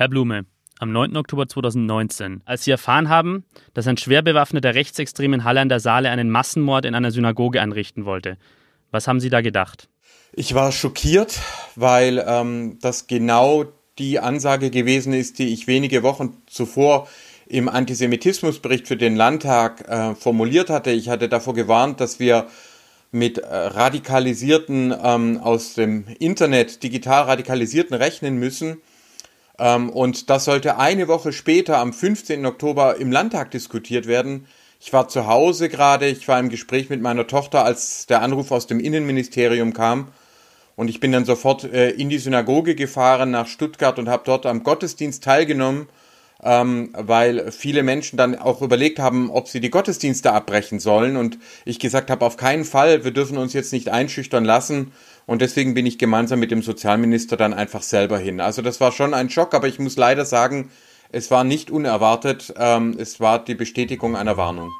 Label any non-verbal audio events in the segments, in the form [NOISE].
Herr Blume, am 9. Oktober 2019, als Sie erfahren haben, dass ein schwer bewaffneter Rechtsextrem in Halle an der Saale einen Massenmord in einer Synagoge anrichten wollte. Was haben Sie da gedacht? Ich war schockiert, weil ähm, das genau die Ansage gewesen ist, die ich wenige Wochen zuvor im Antisemitismusbericht für den Landtag äh, formuliert hatte. Ich hatte davor gewarnt, dass wir mit äh, radikalisierten ähm, aus dem Internet digital radikalisierten rechnen müssen. Ähm, und das sollte eine Woche später, am 15. Oktober, im Landtag diskutiert werden. Ich war zu Hause gerade, ich war im Gespräch mit meiner Tochter, als der Anruf aus dem Innenministerium kam. Und ich bin dann sofort äh, in die Synagoge gefahren nach Stuttgart und habe dort am Gottesdienst teilgenommen ähm, weil viele Menschen dann auch überlegt haben, ob sie die Gottesdienste abbrechen sollen. Und ich gesagt habe, auf keinen Fall, wir dürfen uns jetzt nicht einschüchtern lassen. Und deswegen bin ich gemeinsam mit dem Sozialminister dann einfach selber hin. Also das war schon ein Schock, aber ich muss leider sagen, es war nicht unerwartet. Ähm, es war die Bestätigung einer Warnung.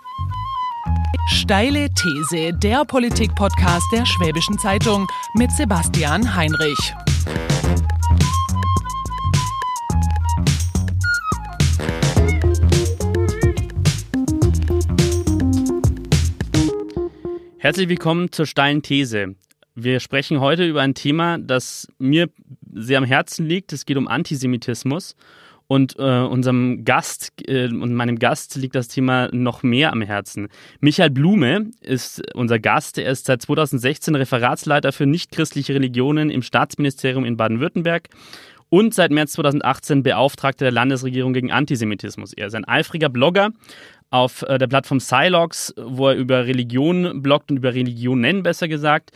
Steile These, der Politik-Podcast der Schwäbischen Zeitung mit Sebastian Heinrich. Herzlich willkommen zur steilen These. Wir sprechen heute über ein Thema, das mir sehr am Herzen liegt. Es geht um Antisemitismus. Und äh, unserem Gast äh, und meinem Gast liegt das Thema noch mehr am Herzen. Michael Blume ist unser Gast. Er ist seit 2016 Referatsleiter für nichtchristliche Religionen im Staatsministerium in Baden-Württemberg und seit März 2018 Beauftragter der Landesregierung gegen Antisemitismus. Er ist ein eifriger Blogger, auf äh, der Plattform Silox, wo er über Religion bloggt und über Religionen besser gesagt.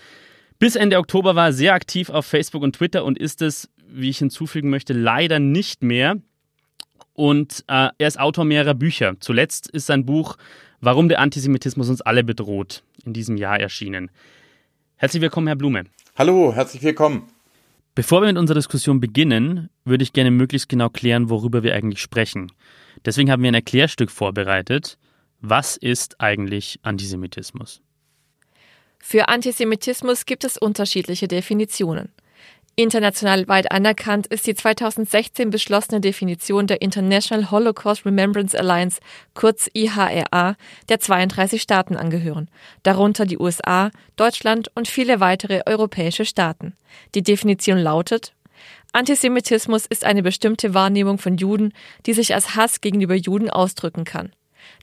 Bis Ende Oktober war er sehr aktiv auf Facebook und Twitter und ist es, wie ich hinzufügen möchte, leider nicht mehr. Und äh, er ist Autor mehrerer Bücher. Zuletzt ist sein Buch Warum der Antisemitismus uns alle bedroht in diesem Jahr erschienen. Herzlich willkommen, Herr Blume. Hallo, herzlich willkommen. Bevor wir mit unserer Diskussion beginnen, würde ich gerne möglichst genau klären, worüber wir eigentlich sprechen. Deswegen haben wir ein Erklärstück vorbereitet. Was ist eigentlich Antisemitismus? Für Antisemitismus gibt es unterschiedliche Definitionen. International weit anerkannt ist die 2016 beschlossene Definition der International Holocaust Remembrance Alliance, kurz IHRA, der 32 Staaten angehören, darunter die USA, Deutschland und viele weitere europäische Staaten. Die Definition lautet Antisemitismus ist eine bestimmte Wahrnehmung von Juden, die sich als Hass gegenüber Juden ausdrücken kann.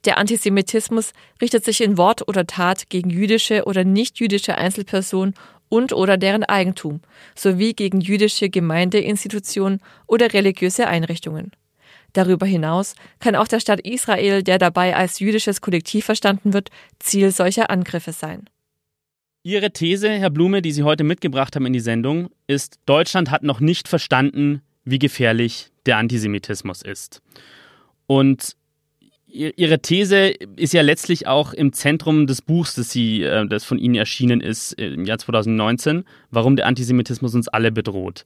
Der Antisemitismus richtet sich in Wort oder Tat gegen jüdische oder nichtjüdische Einzelpersonen und oder deren Eigentum sowie gegen jüdische Gemeindeinstitutionen oder religiöse Einrichtungen. Darüber hinaus kann auch der Staat Israel, der dabei als jüdisches Kollektiv verstanden wird, Ziel solcher Angriffe sein. Ihre These, Herr Blume, die Sie heute mitgebracht haben in die Sendung, ist, Deutschland hat noch nicht verstanden, wie gefährlich der Antisemitismus ist. Und Ihre These ist ja letztlich auch im Zentrum des Buchs, das, Sie, äh, das von Ihnen erschienen ist im Jahr 2019, warum der Antisemitismus uns alle bedroht.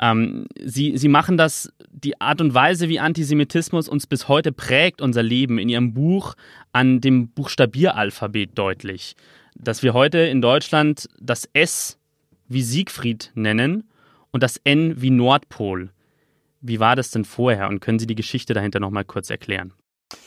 Ähm, Sie, Sie machen das, die Art und Weise, wie Antisemitismus uns bis heute prägt, unser Leben, in Ihrem Buch an dem Buchstabieralphabet deutlich dass wir heute in Deutschland das S wie Siegfried nennen und das N wie Nordpol. Wie war das denn vorher und können Sie die Geschichte dahinter nochmal kurz erklären?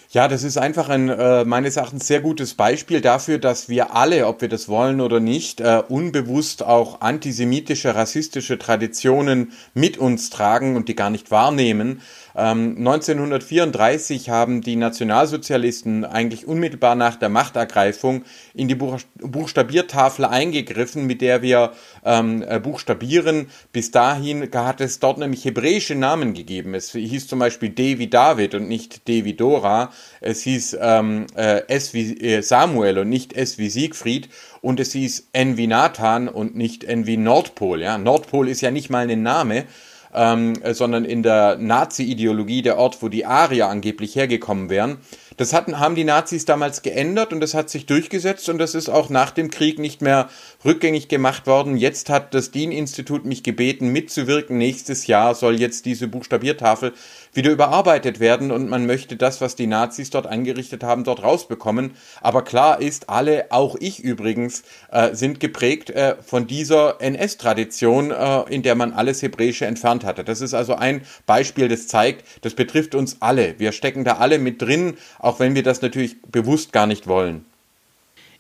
Ja, das ist einfach ein äh, meines Erachtens sehr gutes Beispiel dafür, dass wir alle, ob wir das wollen oder nicht, äh, unbewusst auch antisemitische, rassistische Traditionen mit uns tragen und die gar nicht wahrnehmen. 1934 ähm, haben die Nationalsozialisten eigentlich unmittelbar nach der Machtergreifung in die Buchstabiertafel eingegriffen, mit der wir ähm, äh, buchstabieren. Bis dahin hat es dort nämlich hebräische Namen gegeben. Es hieß zum Beispiel D wie David und nicht D wie Dora. Es hieß ähm, äh, S wie äh, Samuel und nicht S wie Siegfried. Und es hieß N wie Nathan und nicht N wie Nordpol. Ja? Nordpol ist ja nicht mal ein Name ähm, sondern in der Nazi-Ideologie der Ort, wo die Arier angeblich hergekommen wären. Das hatten, haben die Nazis damals geändert und das hat sich durchgesetzt und das ist auch nach dem Krieg nicht mehr rückgängig gemacht worden. Jetzt hat das DIN-Institut mich gebeten, mitzuwirken. Nächstes Jahr soll jetzt diese Buchstabiertafel wieder überarbeitet werden und man möchte das, was die Nazis dort angerichtet haben, dort rausbekommen. Aber klar ist, alle, auch ich übrigens, äh, sind geprägt äh, von dieser NS-Tradition, äh, in der man alles Hebräische entfernt hatte. Das ist also ein Beispiel, das zeigt, das betrifft uns alle. Wir stecken da alle mit drin, auch wenn wir das natürlich bewusst gar nicht wollen.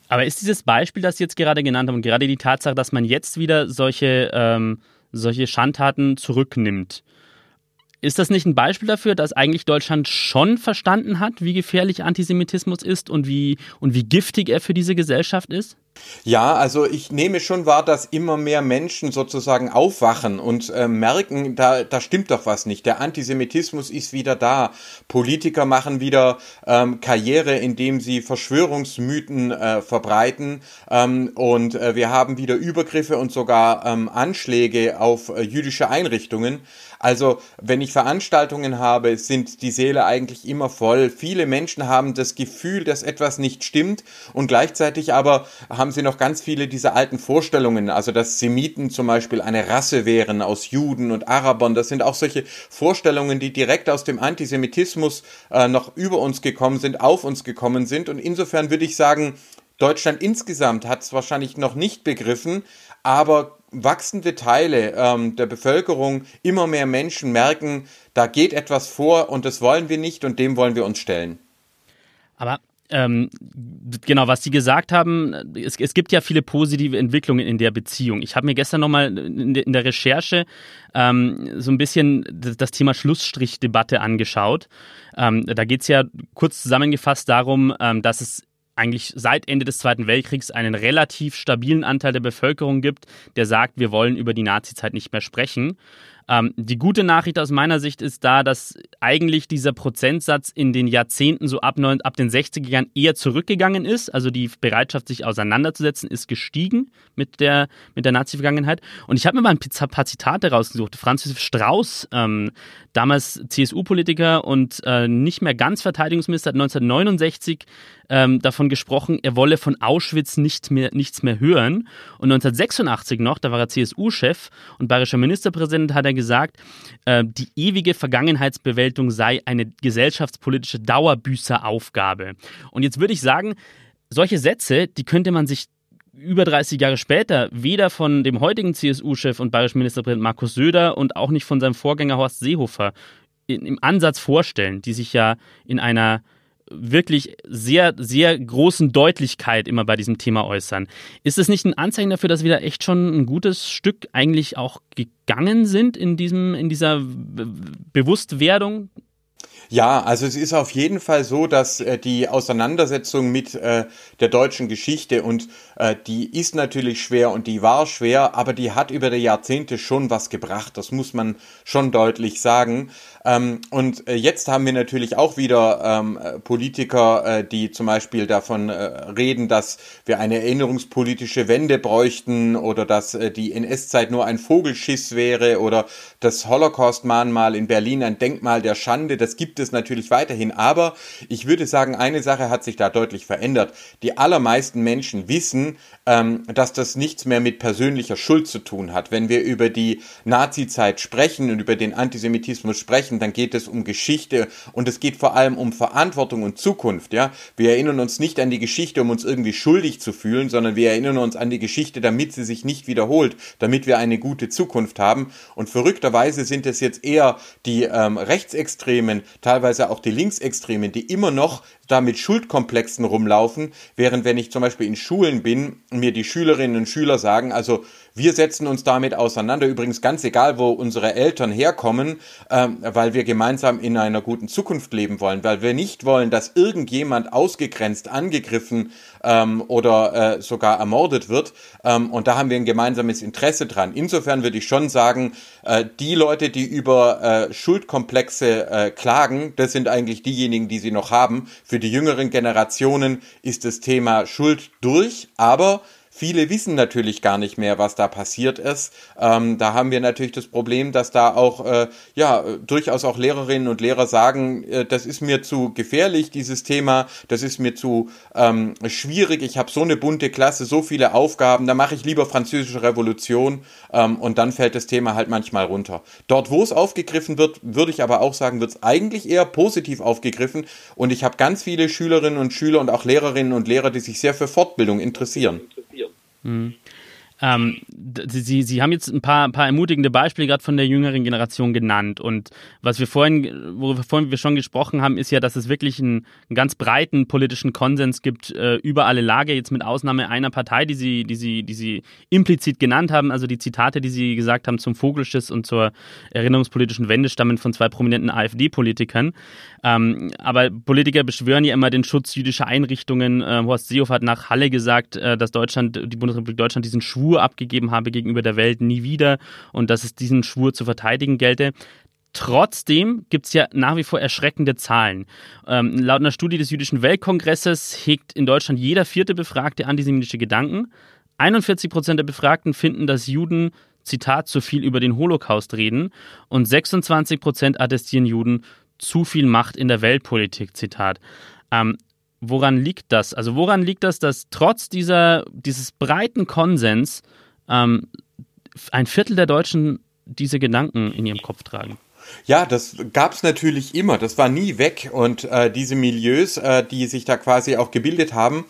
Aber ist dieses Beispiel, das Sie jetzt gerade genannt haben, gerade die Tatsache, dass man jetzt wieder solche, ähm, solche Schandtaten zurücknimmt, ist das nicht ein Beispiel dafür, dass eigentlich Deutschland schon verstanden hat, wie gefährlich Antisemitismus ist und wie, und wie giftig er für diese Gesellschaft ist? Ja, also ich nehme schon wahr, dass immer mehr Menschen sozusagen aufwachen und äh, merken, da, da stimmt doch was nicht. Der Antisemitismus ist wieder da. Politiker machen wieder ähm, Karriere, indem sie Verschwörungsmythen äh, verbreiten. Ähm, und äh, wir haben wieder Übergriffe und sogar ähm, Anschläge auf äh, jüdische Einrichtungen. Also, wenn ich Veranstaltungen habe, sind die Seele eigentlich immer voll. Viele Menschen haben das Gefühl, dass etwas nicht stimmt und gleichzeitig aber haben sie noch ganz viele dieser alten Vorstellungen, also dass Semiten zum Beispiel eine Rasse wären aus Juden und Arabern. Das sind auch solche Vorstellungen, die direkt aus dem Antisemitismus äh, noch über uns gekommen sind, auf uns gekommen sind. Und insofern würde ich sagen, Deutschland insgesamt hat es wahrscheinlich noch nicht begriffen, aber wachsende Teile ähm, der Bevölkerung, immer mehr Menschen merken, da geht etwas vor und das wollen wir nicht und dem wollen wir uns stellen. Aber ähm, genau, was Sie gesagt haben, es, es, gibt ja viele positive Entwicklungen in der Beziehung. Ich habe mir gestern nochmal in, in der Recherche ähm, so ein bisschen das Thema Schlussstrichdebatte angeschaut. Ähm, da geht es ja kurz zusammengefasst darum, ähm, dass es eigentlich seit Ende des Zweiten Weltkriegs einen relativ stabilen Anteil der Bevölkerung gibt, der sagt, wir wollen über die Nazizeit nicht mehr sprechen. Ähm, die gute Nachricht aus meiner Sicht ist da, dass eigentlich dieser Prozentsatz in den Jahrzehnten so ab, neun, ab den 60er Jahren eher zurückgegangen ist. Also die Bereitschaft, sich auseinanderzusetzen, ist gestiegen mit der, mit der Nazi-Vergangenheit. Und ich habe mir mal ein paar Zitate rausgesucht. Franz Josef Strauß, ähm, damals CSU-Politiker und äh, nicht mehr ganz Verteidigungsminister, hat 1969 ähm, davon gesprochen, er wolle von Auschwitz nicht mehr, nichts mehr hören. Und 1986 noch, da war er CSU-Chef und bayerischer Ministerpräsident, hat er gesagt, äh, die ewige Vergangenheitsbewältigung sei eine gesellschaftspolitische Dauerbüßeraufgabe. Und jetzt würde ich sagen, solche Sätze, die könnte man sich über 30 Jahre später weder von dem heutigen CSU-Chef und bayerischen Ministerpräsident Markus Söder und auch nicht von seinem Vorgänger Horst Seehofer im Ansatz vorstellen, die sich ja in einer wirklich sehr, sehr großen Deutlichkeit immer bei diesem Thema äußern. Ist es nicht ein Anzeichen dafür, dass wir da echt schon ein gutes Stück eigentlich auch gegangen sind in diesem, in dieser Bewusstwerdung ja, also es ist auf jeden Fall so, dass äh, die Auseinandersetzung mit äh, der deutschen Geschichte und äh, die ist natürlich schwer und die war schwer, aber die hat über die Jahrzehnte schon was gebracht. Das muss man schon deutlich sagen. Ähm, und äh, jetzt haben wir natürlich auch wieder ähm, Politiker, äh, die zum Beispiel davon äh, reden, dass wir eine erinnerungspolitische Wende bräuchten oder dass äh, die NS-Zeit nur ein Vogelschiss wäre oder das Holocaust-Mahnmal in Berlin ein Denkmal der Schande. Das gibt es natürlich weiterhin. Aber ich würde sagen, eine Sache hat sich da deutlich verändert. Die allermeisten Menschen wissen, ähm, dass das nichts mehr mit persönlicher Schuld zu tun hat. Wenn wir über die Nazi-Zeit sprechen und über den Antisemitismus sprechen, dann geht es um Geschichte und es geht vor allem um Verantwortung und Zukunft. Ja, wir erinnern uns nicht an die Geschichte, um uns irgendwie schuldig zu fühlen, sondern wir erinnern uns an die Geschichte, damit sie sich nicht wiederholt, damit wir eine gute Zukunft haben. Und verrückterweise sind es jetzt eher die ähm, Rechtsextremen, teilweise auch die Linksextremen, die immer noch da mit Schuldkomplexen rumlaufen, während wenn ich zum Beispiel in Schulen bin, mir die Schülerinnen und Schüler sagen, also wir setzen uns damit auseinander, übrigens ganz egal, wo unsere Eltern herkommen, ähm, weil wir gemeinsam in einer guten Zukunft leben wollen, weil wir nicht wollen, dass irgendjemand ausgegrenzt, angegriffen ähm, oder äh, sogar ermordet wird. Ähm, und da haben wir ein gemeinsames Interesse dran. Insofern würde ich schon sagen, äh, die Leute, die über äh, Schuldkomplexe äh, klagen, das sind eigentlich diejenigen, die sie noch haben. Für die jüngeren Generationen ist das Thema Schuld durch, aber viele wissen natürlich gar nicht mehr, was da passiert ist. Ähm, da haben wir natürlich das Problem, dass da auch äh, ja durchaus auch Lehrerinnen und Lehrer sagen, äh, das ist mir zu gefährlich, dieses Thema, das ist mir zu ähm, schwierig, ich habe so eine bunte Klasse, so viele Aufgaben, da mache ich lieber französische Revolution ähm, und dann fällt das Thema halt manchmal runter. Dort, wo es aufgegriffen wird, würde ich aber auch sagen, wird es eigentlich eher positiv aufgegriffen und ich habe ganz viele Schülerinnen und Schüler und auch Lehrerinnen und Lehrer, die sich sehr für Fortbildung interessieren. Mhm. Ähm, Sie, Sie haben jetzt ein paar, ein paar ermutigende Beispiele gerade von der jüngeren Generation genannt. Und was wir vorhin, worüber vorhin wir schon gesprochen haben, ist ja, dass es wirklich einen, einen ganz breiten politischen Konsens gibt äh, über alle Lager, jetzt mit Ausnahme einer Partei, die Sie, die, Sie, die Sie implizit genannt haben. Also die Zitate, die Sie gesagt haben zum Vogelschiss und zur erinnerungspolitischen Wende, stammen von zwei prominenten AfD-Politikern. Ähm, aber Politiker beschwören ja immer den Schutz jüdischer Einrichtungen. Äh, Horst Seehofer hat nach Halle gesagt, äh, dass Deutschland, die Bundesrepublik Deutschland diesen Schwur Schwur abgegeben habe gegenüber der Welt nie wieder und dass es diesen Schwur zu verteidigen gelte. Trotzdem gibt es ja nach wie vor erschreckende Zahlen. Ähm, laut einer Studie des Jüdischen Weltkongresses hegt in Deutschland jeder vierte Befragte antisemitische Gedanken. 41 Prozent der Befragten finden, dass Juden, Zitat, zu viel über den Holocaust reden und 26 Prozent attestieren Juden zu viel Macht in der Weltpolitik, Zitat. Ähm, woran liegt das? Also woran liegt das, dass trotz dieser, dieses breiten Konsens ähm, ein Viertel der Deutschen diese Gedanken in ihrem Kopf tragen? Ja, das gab's natürlich immer. Das war nie weg. Und äh, diese Milieus, äh, die sich da quasi auch gebildet haben.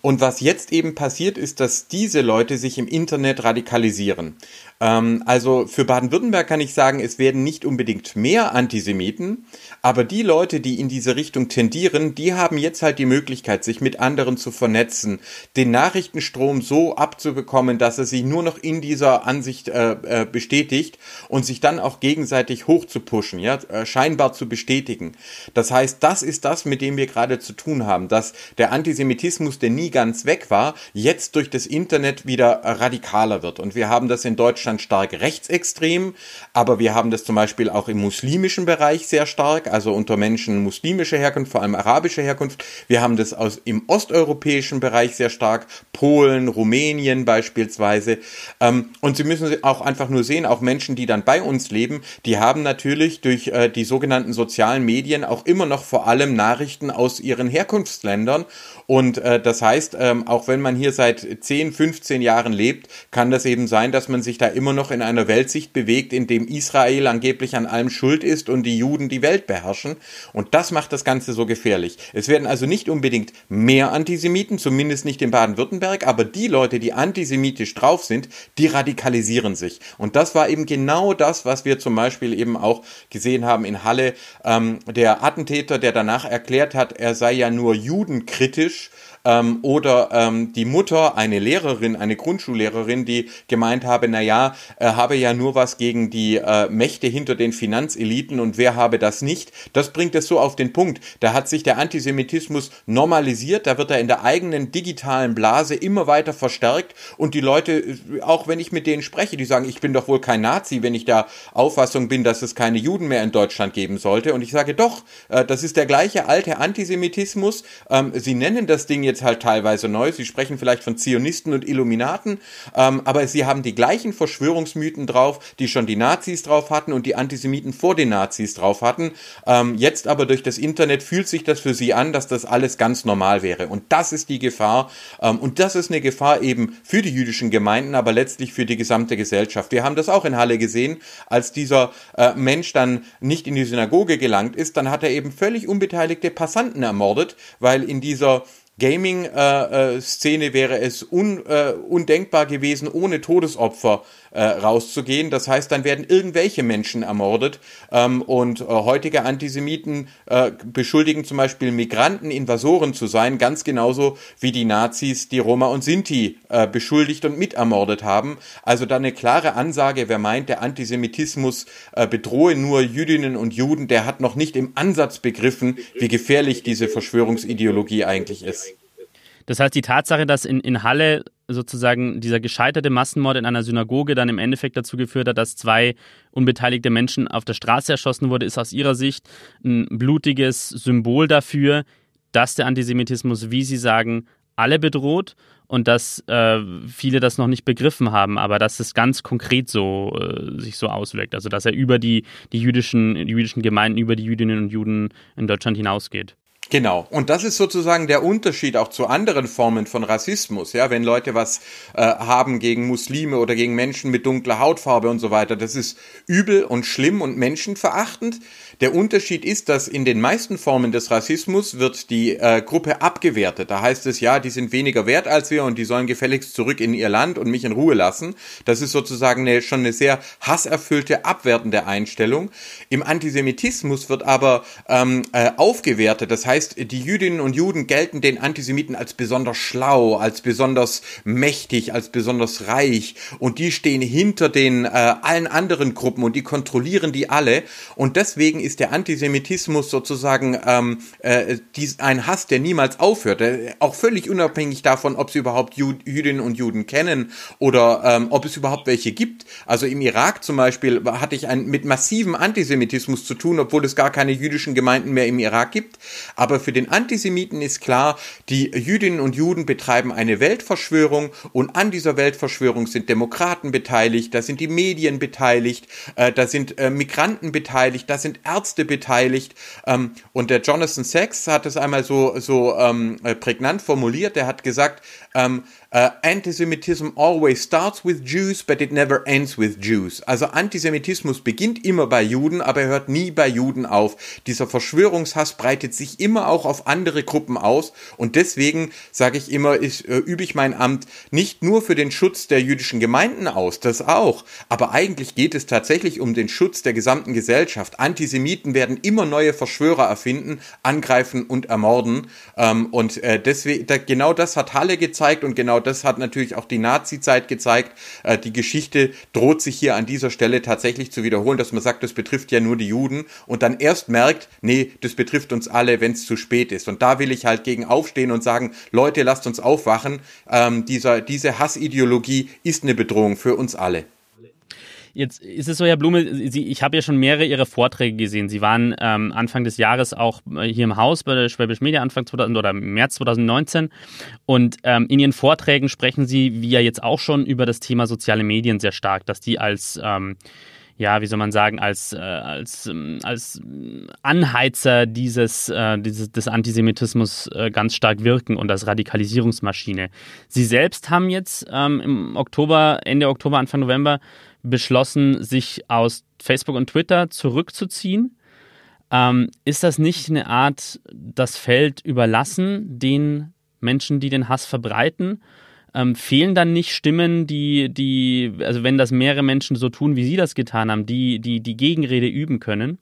Und was jetzt eben passiert, ist, dass diese Leute sich im Internet radikalisieren. Ähm, also für Baden-Württemberg kann ich sagen, es werden nicht unbedingt mehr Antisemiten, aber die Leute, die in diese Richtung tendieren, die haben jetzt halt die Möglichkeit, sich mit anderen zu vernetzen, den Nachrichtenstrom so abzubekommen, dass er sich nur noch in dieser Ansicht äh, äh, bestätigt und sich dann auch gegenseitig hoch zu pushen, ja, äh, scheinbar zu bestätigen. Das heißt, das ist das, mit dem wir gerade zu tun haben, dass der Antisemitismus, der nie ganz weg war, jetzt durch das Internet wieder radikaler wird. Und wir haben das in Deutschland Deutschland stark rechtsextrem, aber wir haben das zum Beispiel auch im muslimischen Bereich sehr stark, also unter Menschen muslimischer Herkunft, vor allem arabischer Herkunft. Wir haben das aus, im osteuropäischen Bereich sehr stark, Polen, Rumänien beispielsweise. Ähm, und Sie müssen auch einfach nur sehen, auch Menschen, die dann bei uns leben, die haben natürlich durch äh, die sogenannten sozialen Medien auch immer noch vor allem Nachrichten aus ihren Herkunftsländern. Und äh, das heißt, ähm, auch wenn man hier seit 10, 15 Jahren lebt, kann das eben sein, dass man sich da immer noch in einer Weltsicht bewegt, in dem Israel angeblich an allem schuld ist und die Juden die Welt beherrschen. Und das macht das Ganze so gefährlich. Es werden also nicht unbedingt mehr Antisemiten, zumindest nicht in Baden-Württemberg, aber die Leute, die antisemitisch drauf sind, die radikalisieren sich. Und das war eben genau das, was wir zum Beispiel eben auch gesehen haben in Halle. Ähm, der Attentäter, der danach erklärt hat, er sei ja nur judenkritisch, ähm, oder ähm, die Mutter, eine Lehrerin, eine Grundschullehrerin, die gemeint habe, na ja, er habe ja nur was gegen die äh, Mächte hinter den Finanzeliten und wer habe das nicht? Das bringt es so auf den Punkt. Da hat sich der Antisemitismus normalisiert, da wird er in der eigenen digitalen Blase immer weiter verstärkt und die Leute, auch wenn ich mit denen spreche, die sagen, ich bin doch wohl kein Nazi, wenn ich der Auffassung bin, dass es keine Juden mehr in Deutschland geben sollte. Und ich sage doch, äh, das ist der gleiche alte Antisemitismus. Ähm, sie nennen das Ding jetzt jetzt halt teilweise neu. Sie sprechen vielleicht von Zionisten und Illuminaten, ähm, aber sie haben die gleichen Verschwörungsmythen drauf, die schon die Nazis drauf hatten und die Antisemiten vor den Nazis drauf hatten. Ähm, jetzt aber durch das Internet fühlt sich das für sie an, dass das alles ganz normal wäre. Und das ist die Gefahr. Ähm, und das ist eine Gefahr eben für die jüdischen Gemeinden, aber letztlich für die gesamte Gesellschaft. Wir haben das auch in Halle gesehen, als dieser äh, Mensch dann nicht in die Synagoge gelangt ist, dann hat er eben völlig unbeteiligte Passanten ermordet, weil in dieser Gaming-Szene äh, äh, wäre es äh, undenkbar gewesen, ohne Todesopfer äh, rauszugehen. Das heißt, dann werden irgendwelche Menschen ermordet. Ähm, und äh, heutige Antisemiten äh, beschuldigen zum Beispiel Migranten Invasoren zu sein, ganz genauso wie die Nazis die Roma und Sinti äh, beschuldigt und mitermordet haben. Also da eine klare Ansage, wer meint, der Antisemitismus äh, bedrohe nur Jüdinnen und Juden, der hat noch nicht im Ansatz begriffen, wie gefährlich diese Verschwörungsideologie eigentlich ist. Das heißt, die Tatsache, dass in, in Halle sozusagen dieser gescheiterte Massenmord in einer Synagoge dann im Endeffekt dazu geführt hat, dass zwei unbeteiligte Menschen auf der Straße erschossen wurden, ist aus ihrer Sicht ein blutiges Symbol dafür, dass der Antisemitismus, wie Sie sagen, alle bedroht und dass äh, viele das noch nicht begriffen haben, aber dass es ganz konkret so äh, sich so auswirkt. Also dass er über die, die jüdischen, die jüdischen Gemeinden, über die Jüdinnen und Juden in Deutschland hinausgeht. Genau. Und das ist sozusagen der Unterschied auch zu anderen Formen von Rassismus. Ja, wenn Leute was äh, haben gegen Muslime oder gegen Menschen mit dunkler Hautfarbe und so weiter, das ist übel und schlimm und menschenverachtend. Der Unterschied ist, dass in den meisten Formen des Rassismus wird die äh, Gruppe abgewertet. Da heißt es ja, die sind weniger wert als wir und die sollen gefälligst zurück in ihr Land und mich in Ruhe lassen. Das ist sozusagen eine, schon eine sehr hasserfüllte, abwertende Einstellung. Im Antisemitismus wird aber ähm, äh, aufgewertet. Das heißt, die Jüdinnen und Juden gelten den Antisemiten als besonders schlau, als besonders mächtig, als besonders reich und die stehen hinter den äh, allen anderen Gruppen und die kontrollieren die alle und deswegen ist der Antisemitismus sozusagen ähm, äh, dies, ein Hass, der niemals aufhört. Äh, auch völlig unabhängig davon, ob sie überhaupt Jud Jüdinnen und Juden kennen oder ähm, ob es überhaupt welche gibt. Also im Irak zum Beispiel hatte ich ein, mit massivem Antisemitismus zu tun, obwohl es gar keine jüdischen Gemeinden mehr im Irak gibt. Aber für den Antisemiten ist klar, die Jüdinnen und Juden betreiben eine Weltverschwörung und an dieser Weltverschwörung sind Demokraten beteiligt, da sind die Medien beteiligt, äh, da sind äh, Migranten beteiligt, da sind Ärzte beteiligt. Ähm, und der Jonathan Sachs hat es einmal so, so ähm, äh, prägnant formuliert. Er hat gesagt, ähm, Uh, Antisemitism always starts with Jews, but it never ends with Jews. Also Antisemitismus beginnt immer bei Juden, aber er hört nie bei Juden auf. Dieser Verschwörungshass breitet sich immer auch auf andere Gruppen aus und deswegen sage ich immer, ich, äh, übe ich mein Amt nicht nur für den Schutz der jüdischen Gemeinden aus, das auch, aber eigentlich geht es tatsächlich um den Schutz der gesamten Gesellschaft. Antisemiten werden immer neue Verschwörer erfinden, angreifen und ermorden ähm, und äh, deswegen da, genau das hat Halle gezeigt und genau das hat natürlich auch die Nazi-Zeit gezeigt. Äh, die Geschichte droht sich hier an dieser Stelle tatsächlich zu wiederholen, dass man sagt, das betrifft ja nur die Juden und dann erst merkt, nee, das betrifft uns alle, wenn es zu spät ist. Und da will ich halt gegen aufstehen und sagen, Leute, lasst uns aufwachen. Ähm, dieser, diese Hassideologie ist eine Bedrohung für uns alle. Jetzt ist es so, Herr Blume, Sie, ich habe ja schon mehrere Ihrer Vorträge gesehen. Sie waren ähm, Anfang des Jahres auch äh, hier im Haus bei der Schwäbisch Media, Anfang 2000 oder März 2019. Und ähm, in Ihren Vorträgen sprechen Sie, wie ja jetzt auch schon, über das Thema soziale Medien sehr stark, dass die als ähm, ja, wie soll man sagen, als, äh, als, ähm, als Anheizer dieses, äh, dieses, des Antisemitismus äh, ganz stark wirken und als Radikalisierungsmaschine. Sie selbst haben jetzt ähm, im Oktober, Ende Oktober, Anfang November beschlossen, sich aus Facebook und Twitter zurückzuziehen. Ähm, ist das nicht eine Art, das Feld überlassen den Menschen, die den Hass verbreiten? Ähm, fehlen dann nicht Stimmen, die, die, also wenn das mehrere Menschen so tun, wie Sie das getan haben, die, die die Gegenrede üben können?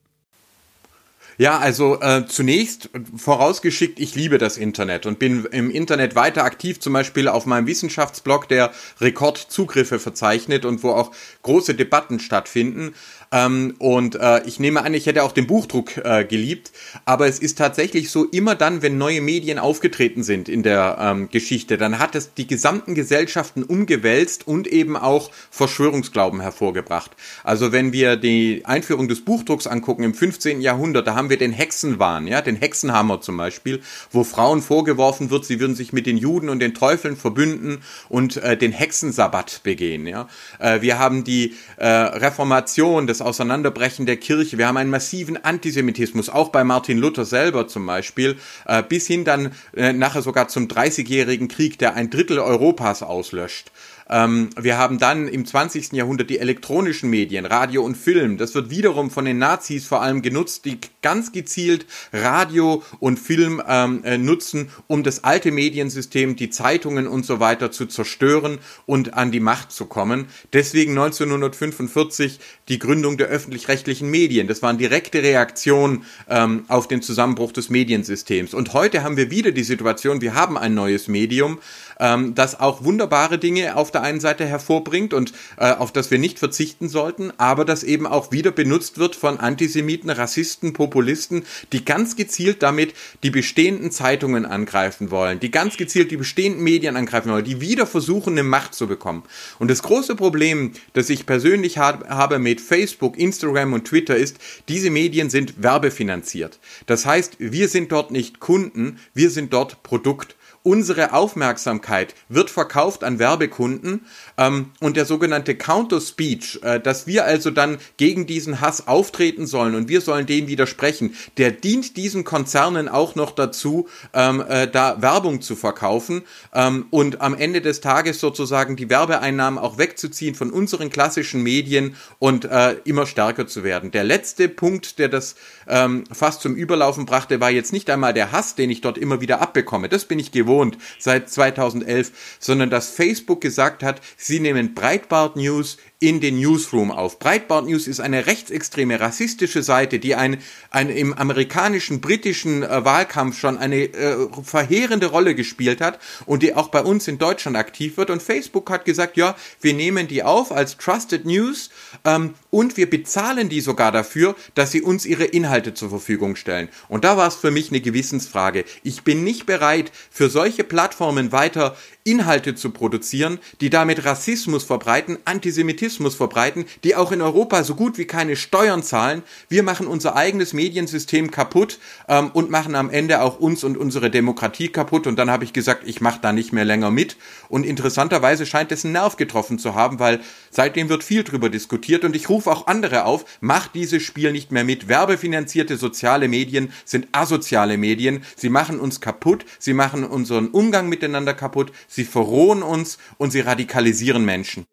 Ja, also äh, zunächst vorausgeschickt, ich liebe das Internet und bin im Internet weiter aktiv, zum Beispiel auf meinem Wissenschaftsblog, der Rekordzugriffe verzeichnet und wo auch große Debatten stattfinden. Ähm, und äh, ich nehme an, ich hätte auch den Buchdruck äh, geliebt. Aber es ist tatsächlich so, immer dann, wenn neue Medien aufgetreten sind in der ähm, Geschichte, dann hat es die gesamten Gesellschaften umgewälzt und eben auch Verschwörungsglauben hervorgebracht. Also wenn wir die Einführung des Buchdrucks angucken im 15. Jahrhundert, da haben wir den Hexenwahn, ja, den Hexenhammer zum Beispiel, wo Frauen vorgeworfen wird, sie würden sich mit den Juden und den Teufeln verbünden und äh, den Hexensabbat begehen. Ja. Äh, wir haben die äh, Reformation, das Auseinanderbrechen der Kirche. Wir haben einen massiven Antisemitismus, auch bei Martin Luther selber zum Beispiel, äh, bis hin dann äh, nachher sogar zum Dreißigjährigen Krieg, der ein Drittel Europas auslöscht. Ähm, wir haben dann im 20. Jahrhundert die elektronischen Medien, Radio und Film. Das wird wiederum von den Nazis vor allem genutzt, die ganz gezielt Radio und Film ähm, äh, nutzen, um das alte Mediensystem, die Zeitungen und so weiter zu zerstören und an die Macht zu kommen. Deswegen 1945 die Gründung der öffentlich-rechtlichen Medien. Das waren direkte Reaktionen ähm, auf den Zusammenbruch des Mediensystems. Und heute haben wir wieder die Situation, wir haben ein neues Medium, ähm, das auch wunderbare Dinge auf der einen Seite hervorbringt und äh, auf das wir nicht verzichten sollten, aber das eben auch wieder benutzt wird von Antisemiten, Rassisten, Populisten, die ganz gezielt damit die bestehenden Zeitungen angreifen wollen, die ganz gezielt die bestehenden Medien angreifen wollen, die wieder versuchen, eine Macht zu bekommen. Und das große Problem, das ich persönlich habe mit Facebook, Instagram und Twitter ist, diese Medien sind werbefinanziert. Das heißt, wir sind dort nicht Kunden, wir sind dort Produkt. Unsere Aufmerksamkeit wird verkauft an Werbekunden ähm, und der sogenannte Counter-Speech, äh, dass wir also dann gegen diesen Hass auftreten sollen und wir sollen dem widersprechen, der dient diesen Konzernen auch noch dazu, ähm, äh, da Werbung zu verkaufen ähm, und am Ende des Tages sozusagen die Werbeeinnahmen auch wegzuziehen von unseren klassischen Medien und äh, immer stärker zu werden. Der letzte Punkt, der das ähm, fast zum Überlaufen brachte, war jetzt nicht einmal der Hass, den ich dort immer wieder abbekomme. Das bin ich gewohnt seit 2011, sondern dass Facebook gesagt hat, sie nehmen Breitbart News in den Newsroom auf. Breitbart News ist eine rechtsextreme, rassistische Seite, die ein, ein im amerikanischen, britischen äh, Wahlkampf schon eine äh, verheerende Rolle gespielt hat und die auch bei uns in Deutschland aktiv wird. Und Facebook hat gesagt, ja, wir nehmen die auf als Trusted News ähm, und wir bezahlen die sogar dafür, dass sie uns ihre Inhalte zur Verfügung stellen. Und da war es für mich eine Gewissensfrage. Ich bin nicht bereit, für solche Plattformen weiter Inhalte zu produzieren, die damit Rassismus verbreiten, Antisemitismus verbreiten, die auch in Europa so gut wie keine Steuern zahlen. Wir machen unser eigenes Mediensystem kaputt ähm, und machen am Ende auch uns und unsere Demokratie kaputt. Und dann habe ich gesagt, ich mache da nicht mehr länger mit. Und interessanterweise scheint es einen Nerv getroffen zu haben, weil seitdem wird viel drüber diskutiert. Und ich rufe auch andere auf, macht dieses Spiel nicht mehr mit. Werbefinanzierte soziale Medien sind asoziale Medien. Sie machen uns kaputt. Sie machen unseren Umgang miteinander kaputt sie verrohen uns und sie radikalisieren Menschen.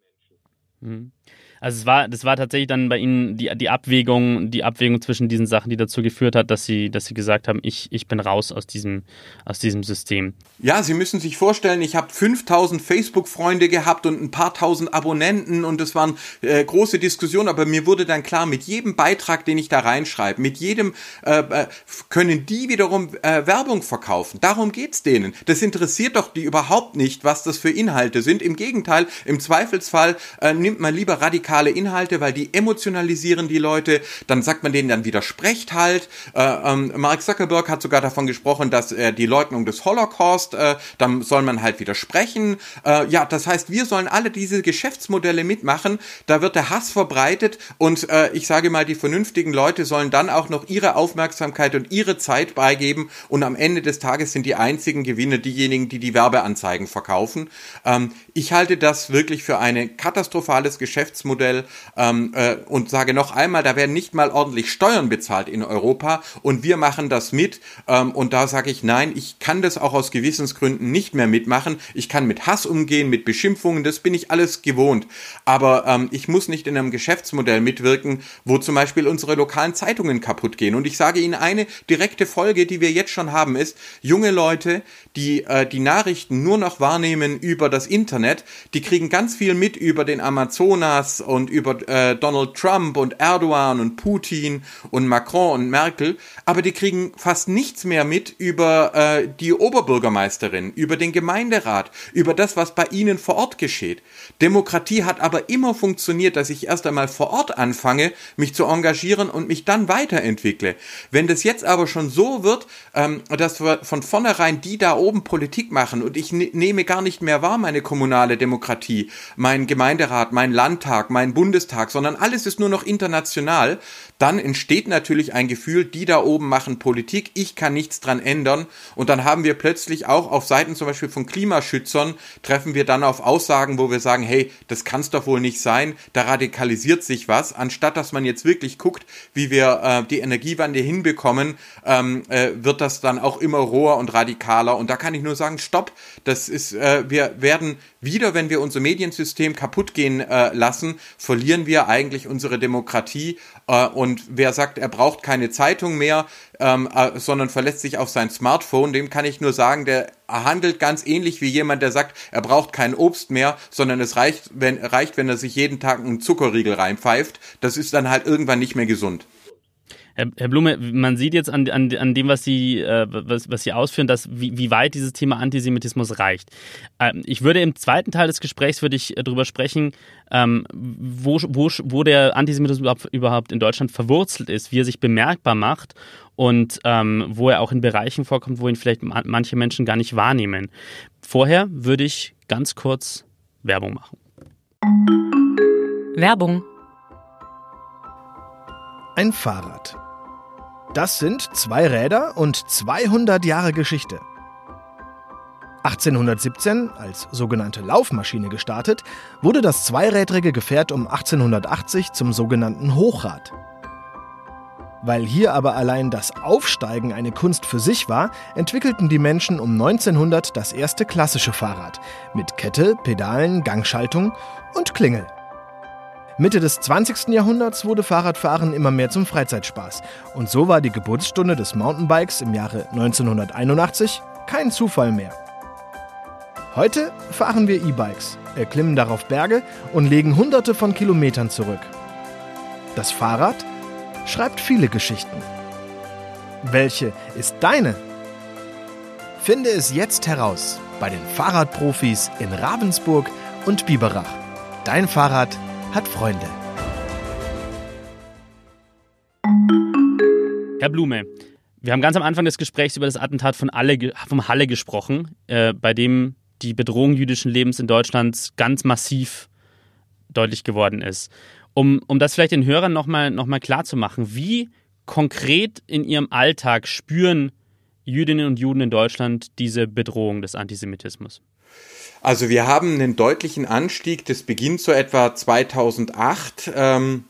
Mhm. Also es war, das war tatsächlich dann bei Ihnen die, die Abwägung, die Abwägung zwischen diesen Sachen, die dazu geführt hat, dass Sie, dass Sie gesagt haben, ich, ich bin raus aus diesem, aus diesem System. Ja, Sie müssen sich vorstellen, ich habe 5000 Facebook-Freunde gehabt und ein paar tausend Abonnenten und es waren äh, große Diskussionen, aber mir wurde dann klar, mit jedem Beitrag, den ich da reinschreibe, mit jedem äh, äh können die wiederum äh, Werbung verkaufen. Darum geht's denen. Das interessiert doch die überhaupt nicht, was das für Inhalte sind. Im Gegenteil, im Zweifelsfall äh, nimmt man lieber radikal radikale Inhalte, weil die emotionalisieren die Leute. Dann sagt man denen dann widersprecht halt. Äh, ähm, Mark Zuckerberg hat sogar davon gesprochen, dass äh, die Leugnung des Holocaust, äh, dann soll man halt widersprechen. Äh, ja, das heißt, wir sollen alle diese Geschäftsmodelle mitmachen. Da wird der Hass verbreitet und äh, ich sage mal, die vernünftigen Leute sollen dann auch noch ihre Aufmerksamkeit und ihre Zeit beigeben und am Ende des Tages sind die einzigen Gewinner diejenigen, die die Werbeanzeigen verkaufen. Ähm, ich halte das wirklich für ein katastrophales Geschäftsmodell Geschäftsmodell ähm, äh, und sage noch einmal, da werden nicht mal ordentlich Steuern bezahlt in Europa und wir machen das mit ähm, und da sage ich nein, ich kann das auch aus Gewissensgründen nicht mehr mitmachen. Ich kann mit Hass umgehen, mit Beschimpfungen, das bin ich alles gewohnt. Aber ähm, ich muss nicht in einem Geschäftsmodell mitwirken, wo zum Beispiel unsere lokalen Zeitungen kaputt gehen. Und ich sage Ihnen eine direkte Folge, die wir jetzt schon haben, ist, junge Leute, die äh, die Nachrichten nur noch wahrnehmen über das Internet, die kriegen ganz viel mit über den Amazonas und über äh, Donald Trump und Erdogan und Putin und Macron und Merkel, aber die kriegen fast nichts mehr mit über äh, die Oberbürgermeisterin, über den Gemeinderat, über das, was bei ihnen vor Ort geschieht. Demokratie hat aber immer funktioniert, dass ich erst einmal vor Ort anfange, mich zu engagieren und mich dann weiterentwickle. Wenn das jetzt aber schon so wird, ähm, dass wir von vornherein die da oben Politik machen und ich ne nehme gar nicht mehr wahr meine kommunale Demokratie, mein Gemeinderat, mein Landtag, mein Bundestag, sondern alles ist nur noch international, dann entsteht natürlich ein Gefühl, die da oben machen Politik, ich kann nichts dran ändern. Und dann haben wir plötzlich auch auf Seiten zum Beispiel von Klimaschützern, treffen wir dann auf Aussagen, wo wir sagen, hey, das kann es doch wohl nicht sein, da radikalisiert sich was, anstatt dass man jetzt wirklich guckt, wie wir äh, die Energiewende hinbekommen, ähm, äh, wird das dann auch immer roher und radikaler. Und da kann ich nur sagen, stopp, das ist, äh, wir werden wieder, wenn wir unser Mediensystem kaputt gehen äh, lassen, verlieren wir eigentlich unsere Demokratie. Äh, und wer sagt, er braucht keine Zeitung mehr, ähm, äh, sondern verlässt sich auf sein Smartphone, dem kann ich nur sagen, der handelt ganz ähnlich wie jemand, der sagt, er braucht kein Obst mehr, sondern es reicht, wenn, reicht, wenn er sich jeden Tag einen Zuckerriegel reinpfeift. Das ist dann halt irgendwann nicht mehr gesund. Herr, Herr Blume, man sieht jetzt an, an, an dem, was Sie, äh, was, was Sie ausführen, dass, wie, wie weit dieses Thema Antisemitismus reicht. Ähm, ich würde im zweiten Teil des Gesprächs würde ich äh, darüber sprechen, ähm, wo, wo, wo der Antisemitismus überhaupt in Deutschland verwurzelt ist, wie er sich bemerkbar macht und ähm, wo er auch in Bereichen vorkommt, wo ihn vielleicht manche Menschen gar nicht wahrnehmen. Vorher würde ich ganz kurz Werbung machen. Werbung. Ein Fahrrad. Das sind zwei Räder und 200 Jahre Geschichte. 1817 als sogenannte Laufmaschine gestartet, wurde das zweirädrige Gefährt um 1880 zum sogenannten Hochrad. Weil hier aber allein das Aufsteigen eine Kunst für sich war, entwickelten die Menschen um 1900 das erste klassische Fahrrad mit Kette, Pedalen, Gangschaltung und Klingel. Mitte des 20. Jahrhunderts wurde Fahrradfahren immer mehr zum Freizeitspaß und so war die Geburtsstunde des Mountainbikes im Jahre 1981 kein Zufall mehr. Heute fahren wir E-Bikes, erklimmen darauf Berge und legen hunderte von Kilometern zurück. Das Fahrrad schreibt viele Geschichten. Welche ist deine? Finde es jetzt heraus bei den Fahrradprofis in Ravensburg und Biberach. Dein Fahrrad hat Freunde. Herr Blume, wir haben ganz am Anfang des Gesprächs über das Attentat von Halle, vom Halle gesprochen, äh, bei dem die Bedrohung jüdischen Lebens in Deutschland ganz massiv deutlich geworden ist um, um das vielleicht den Hörern nochmal noch mal klar zu machen, wie konkret in ihrem Alltag spüren Jüdinnen und Juden in Deutschland diese Bedrohung des Antisemitismus? Also wir haben einen deutlichen Anstieg. Das beginnt so etwa 2008. Ähm,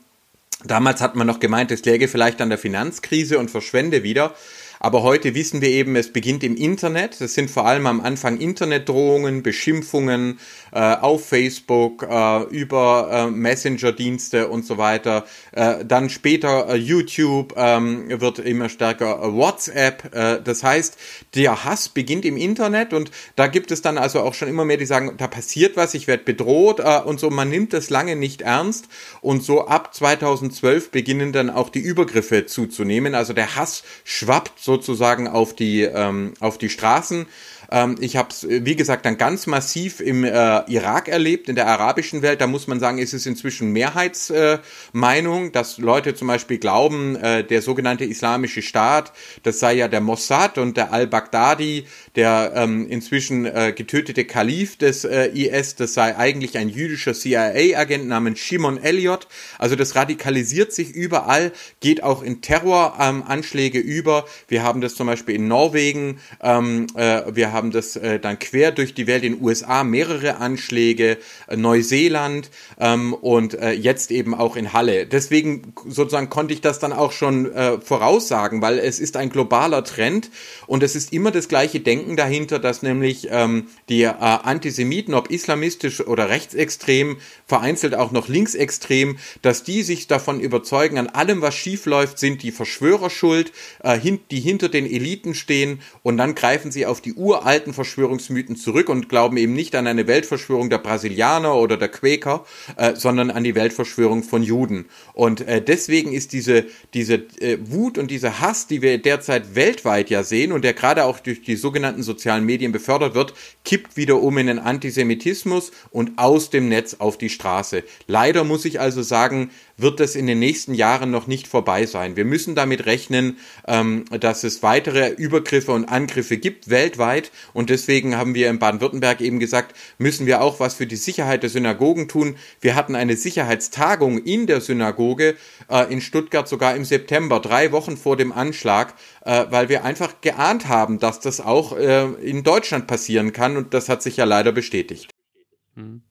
damals hat man noch gemeint, es läge vielleicht an der Finanzkrise und verschwende wieder. Aber heute wissen wir eben, es beginnt im Internet. Das sind vor allem am Anfang Internetdrohungen, Beschimpfungen äh, auf Facebook, äh, über äh, Messenger-Dienste und so weiter. Äh, dann später äh, YouTube ähm, wird immer stärker äh, WhatsApp. Äh, das heißt, der Hass beginnt im Internet und da gibt es dann also auch schon immer mehr, die sagen, da passiert was, ich werde bedroht äh, und so. Man nimmt das lange nicht ernst und so ab 2012 beginnen dann auch die Übergriffe zuzunehmen. Also der Hass schwappt sozusagen auf die, ähm, auf die Straßen. Ähm, ich habe es, wie gesagt, dann ganz massiv im äh, Irak erlebt, in der arabischen Welt. Da muss man sagen, ist es inzwischen Mehrheitsmeinung, äh, dass Leute zum Beispiel glauben, äh, der sogenannte Islamische Staat, das sei ja der Mossad und der al-Baghdadi, der ähm, inzwischen äh, getötete Kalif des äh, IS, das sei eigentlich ein jüdischer CIA-Agent namens Shimon Elliot. Also das radikalisiert sich überall, geht auch in Terroranschläge ähm, über. Wir haben das zum Beispiel in Norwegen, ähm, äh, wir haben haben das äh, dann quer durch die Welt in USA mehrere Anschläge, äh, Neuseeland ähm, und äh, jetzt eben auch in Halle. Deswegen sozusagen konnte ich das dann auch schon äh, voraussagen, weil es ist ein globaler Trend und es ist immer das gleiche Denken dahinter, dass nämlich ähm, die äh, Antisemiten, ob islamistisch oder rechtsextrem, vereinzelt auch noch linksextrem, dass die sich davon überzeugen, an allem, was schief läuft, sind die Verschwörer schuld, äh, die hinter den Eliten stehen und dann greifen sie auf die uralten alten Verschwörungsmythen zurück und glauben eben nicht an eine Weltverschwörung der Brasilianer oder der Quäker, äh, sondern an die Weltverschwörung von Juden. Und äh, deswegen ist diese, diese äh, Wut und dieser Hass, die wir derzeit weltweit ja sehen und der gerade auch durch die sogenannten sozialen Medien befördert wird, kippt wieder um in den Antisemitismus und aus dem Netz auf die Straße. Leider muss ich also sagen, wird es in den nächsten Jahren noch nicht vorbei sein. Wir müssen damit rechnen, ähm, dass es weitere Übergriffe und Angriffe gibt weltweit und deswegen haben wir in Baden-Württemberg eben gesagt, müssen wir auch was für die Sicherheit der Synagogen tun. Wir hatten eine Sicherheitstagung in der Synagoge äh, in Stuttgart sogar im September, drei Wochen vor dem Anschlag, äh, weil wir einfach geahnt haben, dass das auch äh, in Deutschland passieren kann und das hat sich ja leider bestätigt. Mhm.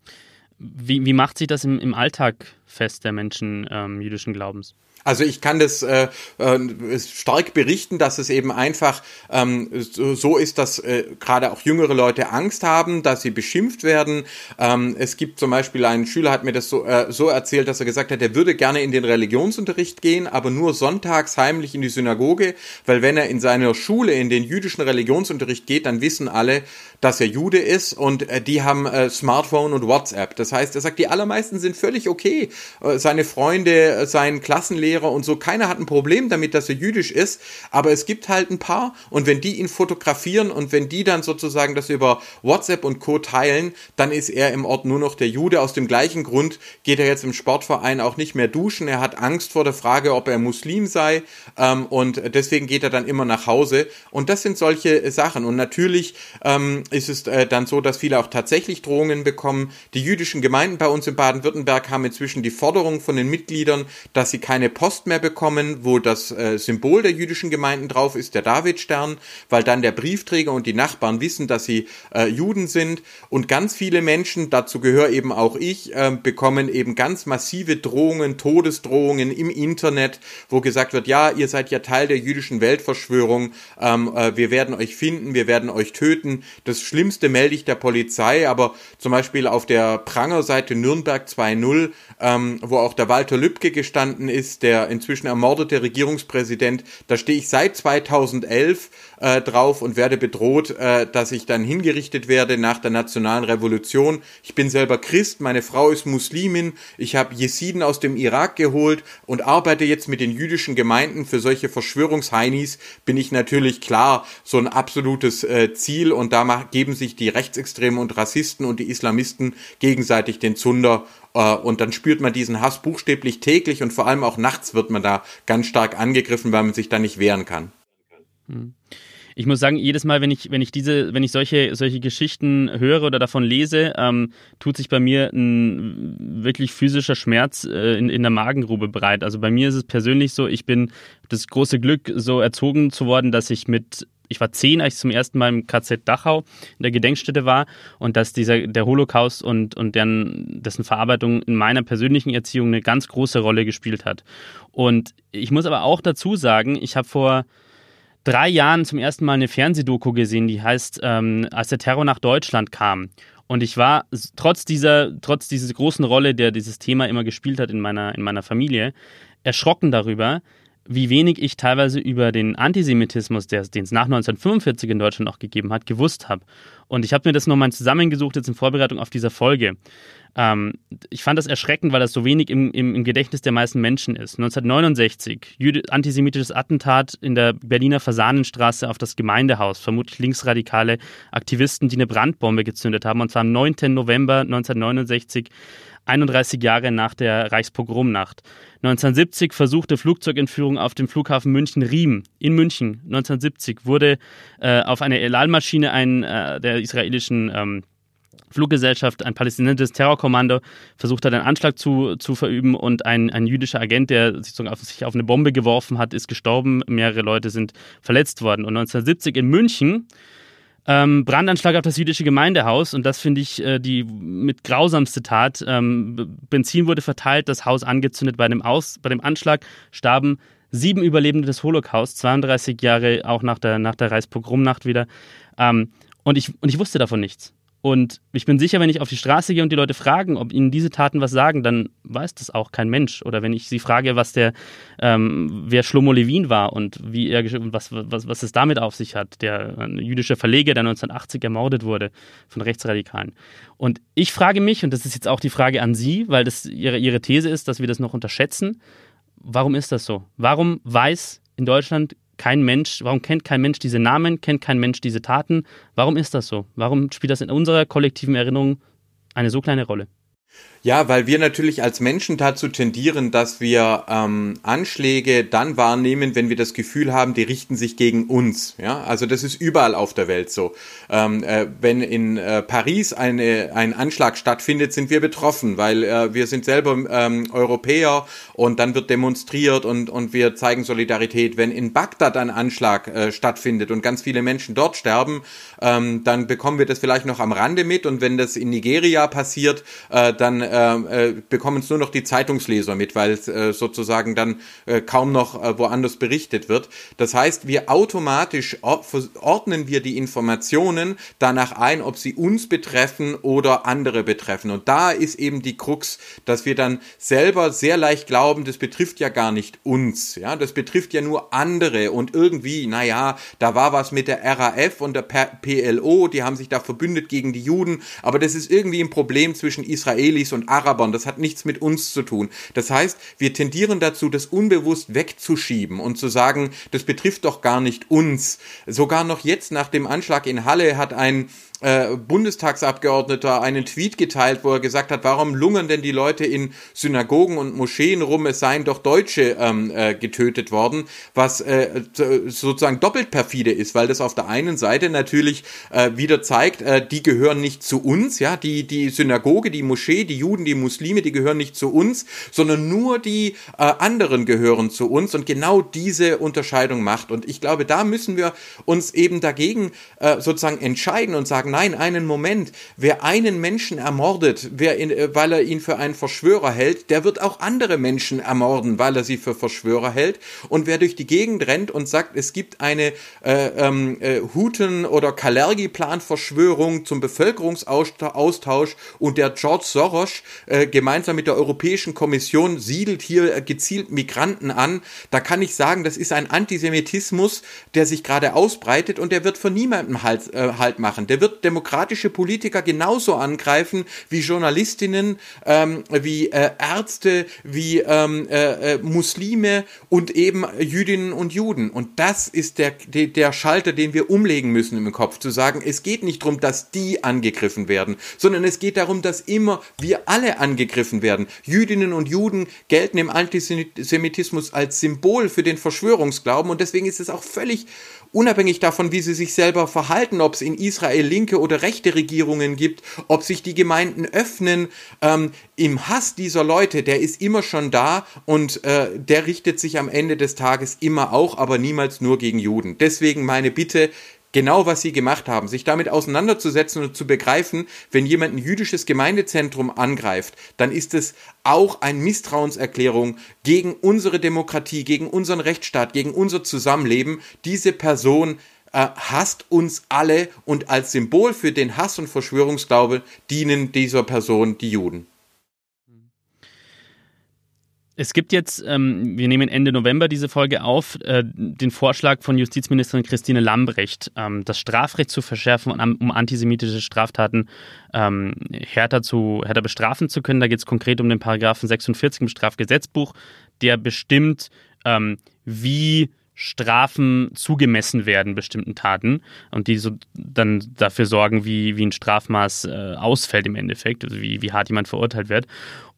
Wie, wie macht sich das im, im Alltag fest der Menschen ähm, jüdischen Glaubens? Also ich kann das äh, äh, stark berichten, dass es eben einfach ähm, so, ist, dass äh, gerade auch jüngere Leute Angst haben, dass sie beschimpft werden. Ähm, es gibt zum Beispiel einen Schüler, hat mir das so, äh, so erzählt, dass er gesagt hat, er würde gerne in den Religionsunterricht gehen, aber nur sonntags heimlich in die Synagoge, weil wenn er in seiner Schule in den jüdischen Religionsunterricht geht, dann wissen alle, dass er Jude ist und äh, die haben äh, Smartphone und WhatsApp. Das heißt, er sagt, die allermeisten sind völlig okay. Äh, seine Freunde, äh, sein Klassenlehrer, Lehrer und so, keiner hat ein Problem damit, dass er jüdisch ist, aber es gibt halt ein paar und wenn die ihn fotografieren und wenn die dann sozusagen das über WhatsApp und Co. teilen, dann ist er im Ort nur noch der Jude. Aus dem gleichen Grund geht er jetzt im Sportverein auch nicht mehr duschen. Er hat Angst vor der Frage, ob er Muslim sei ähm, und deswegen geht er dann immer nach Hause. Und das sind solche Sachen. Und natürlich ähm, ist es äh, dann so, dass viele auch tatsächlich Drohungen bekommen. Die jüdischen Gemeinden bei uns in Baden-Württemberg haben inzwischen die Forderung von den Mitgliedern, dass sie keine Post mehr bekommen, wo das äh, Symbol der jüdischen Gemeinden drauf ist, der Davidstern, weil dann der Briefträger und die Nachbarn wissen, dass sie äh, Juden sind. Und ganz viele Menschen, dazu gehöre eben auch ich, äh, bekommen eben ganz massive Drohungen, Todesdrohungen im Internet, wo gesagt wird, ja, ihr seid ja Teil der jüdischen Weltverschwörung, ähm, äh, wir werden euch finden, wir werden euch töten. Das Schlimmste melde ich der Polizei, aber zum Beispiel auf der Prangerseite Nürnberg 2.0, ähm, wo auch der Walter Lübcke gestanden ist, der inzwischen ermordete Regierungspräsident, da stehe ich seit 2011 äh, drauf und werde bedroht, äh, dass ich dann hingerichtet werde nach der nationalen Revolution. Ich bin selber Christ, meine Frau ist Muslimin, ich habe Jesiden aus dem Irak geholt und arbeite jetzt mit den jüdischen Gemeinden für solche Verschwörungsheinis, bin ich natürlich klar so ein absolutes äh, Ziel und da geben sich die Rechtsextremen und Rassisten und die Islamisten gegenseitig den Zunder äh, und dann spürt man diesen Hass buchstäblich täglich und vor allem auch nachts wird man da ganz stark angegriffen, weil man sich da nicht wehren kann. Hm. Ich muss sagen, jedes Mal, wenn ich, wenn ich diese, wenn ich solche, solche Geschichten höre oder davon lese, ähm, tut sich bei mir ein wirklich physischer Schmerz äh, in, in der Magengrube bereit. Also bei mir ist es persönlich so, ich bin das große Glück, so erzogen zu worden, dass ich mit ich war zehn, als ich zum ersten Mal im KZ Dachau in der Gedenkstätte war und dass dieser der Holocaust und, und deren, dessen Verarbeitung in meiner persönlichen Erziehung eine ganz große Rolle gespielt hat. Und ich muss aber auch dazu sagen, ich habe vor drei Jahren zum ersten Mal eine Fernsehdoku gesehen, die heißt, ähm, als der Terror nach Deutschland kam. Und ich war trotz dieser, trotz dieser großen Rolle, der dieses Thema immer gespielt hat in meiner, in meiner Familie, erschrocken darüber, wie wenig ich teilweise über den Antisemitismus, den es nach 1945 in Deutschland auch gegeben hat, gewusst habe. Und ich habe mir das nochmal zusammengesucht jetzt in Vorbereitung auf diese Folge. Ähm, ich fand das erschreckend, weil das so wenig im, im, im Gedächtnis der meisten Menschen ist. 1969, Jüde, antisemitisches Attentat in der Berliner Fasanenstraße auf das Gemeindehaus, vermutlich linksradikale Aktivisten, die eine Brandbombe gezündet haben, und zwar am 9. November 1969 31 Jahre nach der Reichspogromnacht. 1970 versuchte Flugzeugentführung auf dem Flughafen München-Riem in München. 1970 wurde äh, auf eine Elal-Maschine ein, äh, der israelischen ähm, Fluggesellschaft, ein palästinensisches Terrorkommando, versucht hat, einen Anschlag zu, zu verüben und ein, ein jüdischer Agent, der sich, auf, sich auf eine Bombe geworfen hat, ist gestorben. Mehrere Leute sind verletzt worden. Und 1970 in München ähm, Brandanschlag auf das jüdische Gemeindehaus und das finde ich äh, die mit grausamste Tat. Ähm, Benzin wurde verteilt, das Haus angezündet. Bei dem, Aus, bei dem Anschlag starben sieben Überlebende des Holocaust, 32 Jahre auch nach der, nach der Reichspogromnacht wieder. Ähm, und, ich, und ich wusste davon nichts. Und ich bin sicher, wenn ich auf die Straße gehe und die Leute fragen, ob ihnen diese Taten was sagen, dann weiß das auch kein Mensch. Oder wenn ich sie frage, was der, ähm, wer Schlomo Levin war und wie er, was, was, was es damit auf sich hat, der jüdische Verleger, der 1980 ermordet wurde von Rechtsradikalen. Und ich frage mich, und das ist jetzt auch die Frage an Sie, weil das ihre, ihre These ist, dass wir das noch unterschätzen, warum ist das so? Warum weiß in Deutschland kein Mensch, warum kennt kein Mensch diese Namen, kennt kein Mensch diese Taten? Warum ist das so? Warum spielt das in unserer kollektiven Erinnerung eine so kleine Rolle? Ja, weil wir natürlich als Menschen dazu tendieren, dass wir ähm, Anschläge dann wahrnehmen, wenn wir das Gefühl haben, die richten sich gegen uns. Ja, also das ist überall auf der Welt so. Ähm, äh, wenn in äh, Paris eine, ein Anschlag stattfindet, sind wir betroffen, weil äh, wir sind selber ähm, Europäer und dann wird demonstriert und, und wir zeigen Solidarität. Wenn in Bagdad ein Anschlag äh, stattfindet und ganz viele Menschen dort sterben, ähm, dann bekommen wir das vielleicht noch am Rande mit und wenn das in Nigeria passiert, äh, dann äh, äh, bekommen es nur noch die Zeitungsleser mit, weil äh, sozusagen dann äh, kaum noch äh, woanders berichtet wird. Das heißt, wir automatisch ordnen wir die Informationen danach ein, ob sie uns betreffen oder andere betreffen. Und da ist eben die Krux, dass wir dann selber sehr leicht glauben, das betrifft ja gar nicht uns. Ja, das betrifft ja nur andere und irgendwie, naja, da war was mit der RAF und der PLO, die haben sich da verbündet gegen die Juden, aber das ist irgendwie ein Problem zwischen Israelis und Arabern. Das hat nichts mit uns zu tun. Das heißt, wir tendieren dazu, das unbewusst wegzuschieben und zu sagen, das betrifft doch gar nicht uns. Sogar noch jetzt nach dem Anschlag in Halle hat ein äh, Bundestagsabgeordneter einen Tweet geteilt, wo er gesagt hat, warum lungern denn die Leute in Synagogen und Moscheen rum, es seien doch Deutsche ähm, äh, getötet worden, was äh, sozusagen doppelt perfide ist, weil das auf der einen Seite natürlich äh, wieder zeigt, äh, die gehören nicht zu uns, ja, die, die Synagoge, die Moschee die Juden, die Muslime, die gehören nicht zu uns, sondern nur die äh, anderen gehören zu uns und genau diese Unterscheidung macht. Und ich glaube, da müssen wir uns eben dagegen äh, sozusagen entscheiden und sagen, nein, einen Moment, wer einen Menschen ermordet, wer in, äh, weil er ihn für einen Verschwörer hält, der wird auch andere Menschen ermorden, weil er sie für Verschwörer hält. Und wer durch die Gegend rennt und sagt, es gibt eine äh, ähm, äh, Huten- oder Kalergi-Plan-Verschwörung zum Bevölkerungsaustausch und der George Soros äh, gemeinsam mit der Europäischen Kommission siedelt hier äh, gezielt Migranten an, da kann ich sagen, das ist ein Antisemitismus, der sich gerade ausbreitet und der wird von niemandem halt, äh, halt machen. Der wird demokratische Politiker genauso angreifen wie Journalistinnen, ähm, wie äh, Ärzte, wie ähm, äh, äh Muslime und eben Jüdinnen und Juden. Und das ist der, der, der Schalter, den wir umlegen müssen im Kopf, zu sagen, es geht nicht darum, dass die angegriffen werden, sondern es geht darum, dass immer wir alle angegriffen werden. Jüdinnen und Juden gelten im Antisemitismus als Symbol für den Verschwörungsglauben und deswegen ist es auch völlig unabhängig davon, wie sie sich selber verhalten, ob es in Israel linke oder rechte Regierungen gibt, ob sich die Gemeinden öffnen, ähm, im Hass dieser Leute, der ist immer schon da und äh, der richtet sich am Ende des Tages immer auch, aber niemals nur gegen Juden. Deswegen meine Bitte, genau was sie gemacht haben, sich damit auseinanderzusetzen und zu begreifen, wenn jemand ein jüdisches Gemeindezentrum angreift, dann ist es auch eine Misstrauenserklärung gegen unsere Demokratie, gegen unseren Rechtsstaat, gegen unser Zusammenleben. Diese Person äh, hasst uns alle und als Symbol für den Hass und Verschwörungsglaube dienen dieser Person die Juden. Es gibt jetzt, ähm, wir nehmen Ende November diese Folge auf, äh, den Vorschlag von Justizministerin Christine Lambrecht, ähm, das Strafrecht zu verschärfen, um antisemitische Straftaten ähm, härter, zu, härter bestrafen zu können. Da geht es konkret um den Paragraphen 46 im Strafgesetzbuch, der bestimmt, ähm, wie Strafen zugemessen werden bestimmten Taten und die so dann dafür sorgen, wie, wie ein Strafmaß äh, ausfällt im Endeffekt, also wie, wie hart jemand verurteilt wird.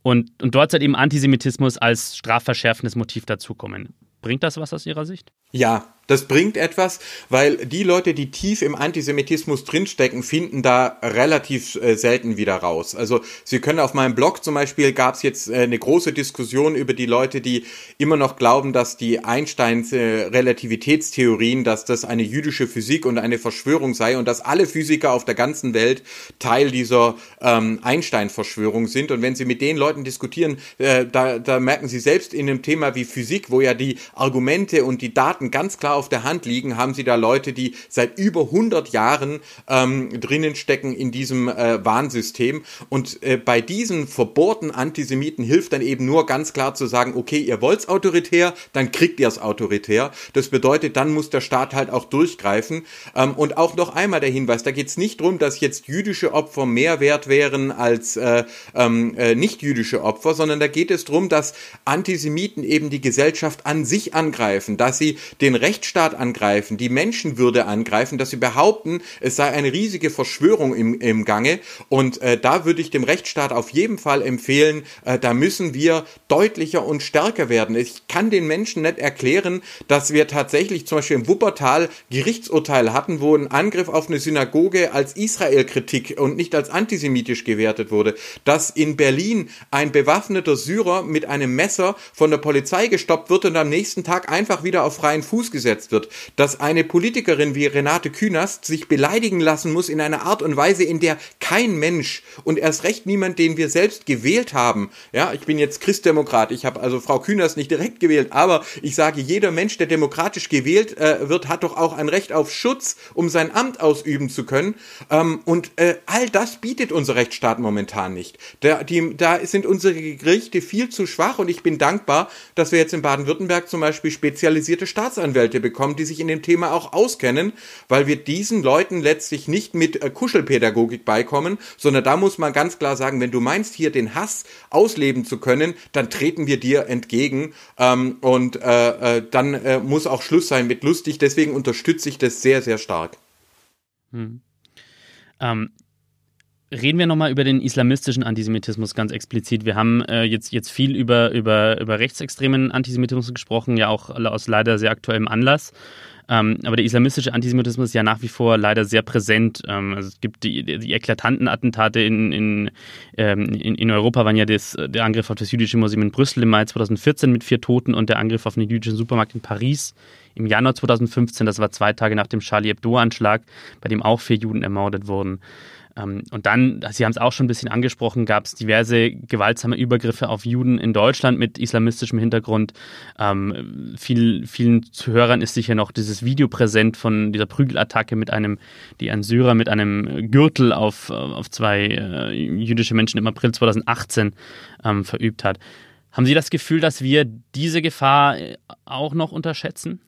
Und, und dort soll eben Antisemitismus als strafverschärfendes Motiv dazukommen. Bringt das was aus Ihrer Sicht? Ja, das bringt etwas, weil die Leute, die tief im Antisemitismus drinstecken, finden da relativ äh, selten wieder raus. Also Sie können auf meinem Blog zum Beispiel gab es jetzt äh, eine große Diskussion über die Leute, die immer noch glauben, dass die Einsteins äh, Relativitätstheorien, dass das eine jüdische Physik und eine Verschwörung sei und dass alle Physiker auf der ganzen Welt Teil dieser ähm, Einstein-Verschwörung sind. Und wenn Sie mit den Leuten diskutieren, äh, da, da merken Sie selbst in einem Thema wie Physik, wo ja die Argumente und die Daten ganz klar auf der Hand liegen, haben sie da Leute, die seit über 100 Jahren ähm, drinnen stecken in diesem äh, Warnsystem. Und äh, bei diesen verbohrten Antisemiten hilft dann eben nur ganz klar zu sagen, okay, ihr wollt's autoritär, dann kriegt ihr es autoritär. Das bedeutet, dann muss der Staat halt auch durchgreifen. Ähm, und auch noch einmal der Hinweis, da geht's nicht drum, dass jetzt jüdische Opfer mehr wert wären als äh, ähm, äh, nicht jüdische Opfer, sondern da geht es drum, dass Antisemiten eben die Gesellschaft an sich angreifen, dass sie den Rechtsstaat Rechtsstaat angreifen, die Menschenwürde angreifen, dass sie behaupten, es sei eine riesige Verschwörung im, im Gange. Und äh, da würde ich dem Rechtsstaat auf jeden Fall empfehlen, äh, da müssen wir deutlicher und stärker werden. Ich kann den Menschen nicht erklären, dass wir tatsächlich zum Beispiel im Wuppertal Gerichtsurteile hatten, wo ein Angriff auf eine Synagoge als Israel-Kritik und nicht als antisemitisch gewertet wurde. Dass in Berlin ein bewaffneter Syrer mit einem Messer von der Polizei gestoppt wird und am nächsten Tag einfach wieder auf freien Fuß gesetzt umgesetzt wird, dass eine Politikerin wie Renate Künast sich beleidigen lassen muss in einer Art und Weise, in der kein Mensch und erst recht niemand, den wir selbst gewählt haben, ja, ich bin jetzt Christdemokrat, ich habe also Frau Künast nicht direkt gewählt, aber ich sage, jeder Mensch, der demokratisch gewählt äh, wird, hat doch auch ein Recht auf Schutz, um sein Amt ausüben zu können. Ähm, und äh, all das bietet unser Rechtsstaat momentan nicht. Da, die, da sind unsere Gerichte viel zu schwach und ich bin dankbar, dass wir jetzt in Baden-Württemberg zum Beispiel spezialisierte Staatsanwälte bekommen bekommen, die sich in dem Thema auch auskennen, weil wir diesen Leuten letztlich nicht mit äh, Kuschelpädagogik beikommen, sondern da muss man ganz klar sagen, wenn du meinst, hier den Hass ausleben zu können, dann treten wir dir entgegen ähm, und äh, äh, dann äh, muss auch Schluss sein mit lustig. Deswegen unterstütze ich das sehr, sehr stark. Hm. Ähm, Reden wir nochmal über den islamistischen Antisemitismus ganz explizit. Wir haben äh, jetzt, jetzt viel über, über, über rechtsextremen Antisemitismus gesprochen, ja auch aus leider sehr aktuellem Anlass. Ähm, aber der islamistische Antisemitismus ist ja nach wie vor leider sehr präsent. Ähm, also es gibt die, die eklatanten Attentate in, in, ähm, in, in, Europa, waren ja das, der Angriff auf das jüdische Museum in Brüssel im Mai 2014 mit vier Toten und der Angriff auf einen jüdischen Supermarkt in Paris im Januar 2015. Das war zwei Tage nach dem Charlie Hebdo-Anschlag, bei dem auch vier Juden ermordet wurden. Ähm, und dann, Sie haben es auch schon ein bisschen angesprochen, gab es diverse gewaltsame Übergriffe auf Juden in Deutschland mit islamistischem Hintergrund. Ähm, viel, vielen Zuhörern ist sicher noch dieses Video präsent von dieser Prügelattacke mit einem, die ein Syrer mit einem Gürtel auf, auf zwei äh, jüdische Menschen im April 2018 ähm, verübt hat. Haben Sie das Gefühl, dass wir diese Gefahr äh, auch noch unterschätzen?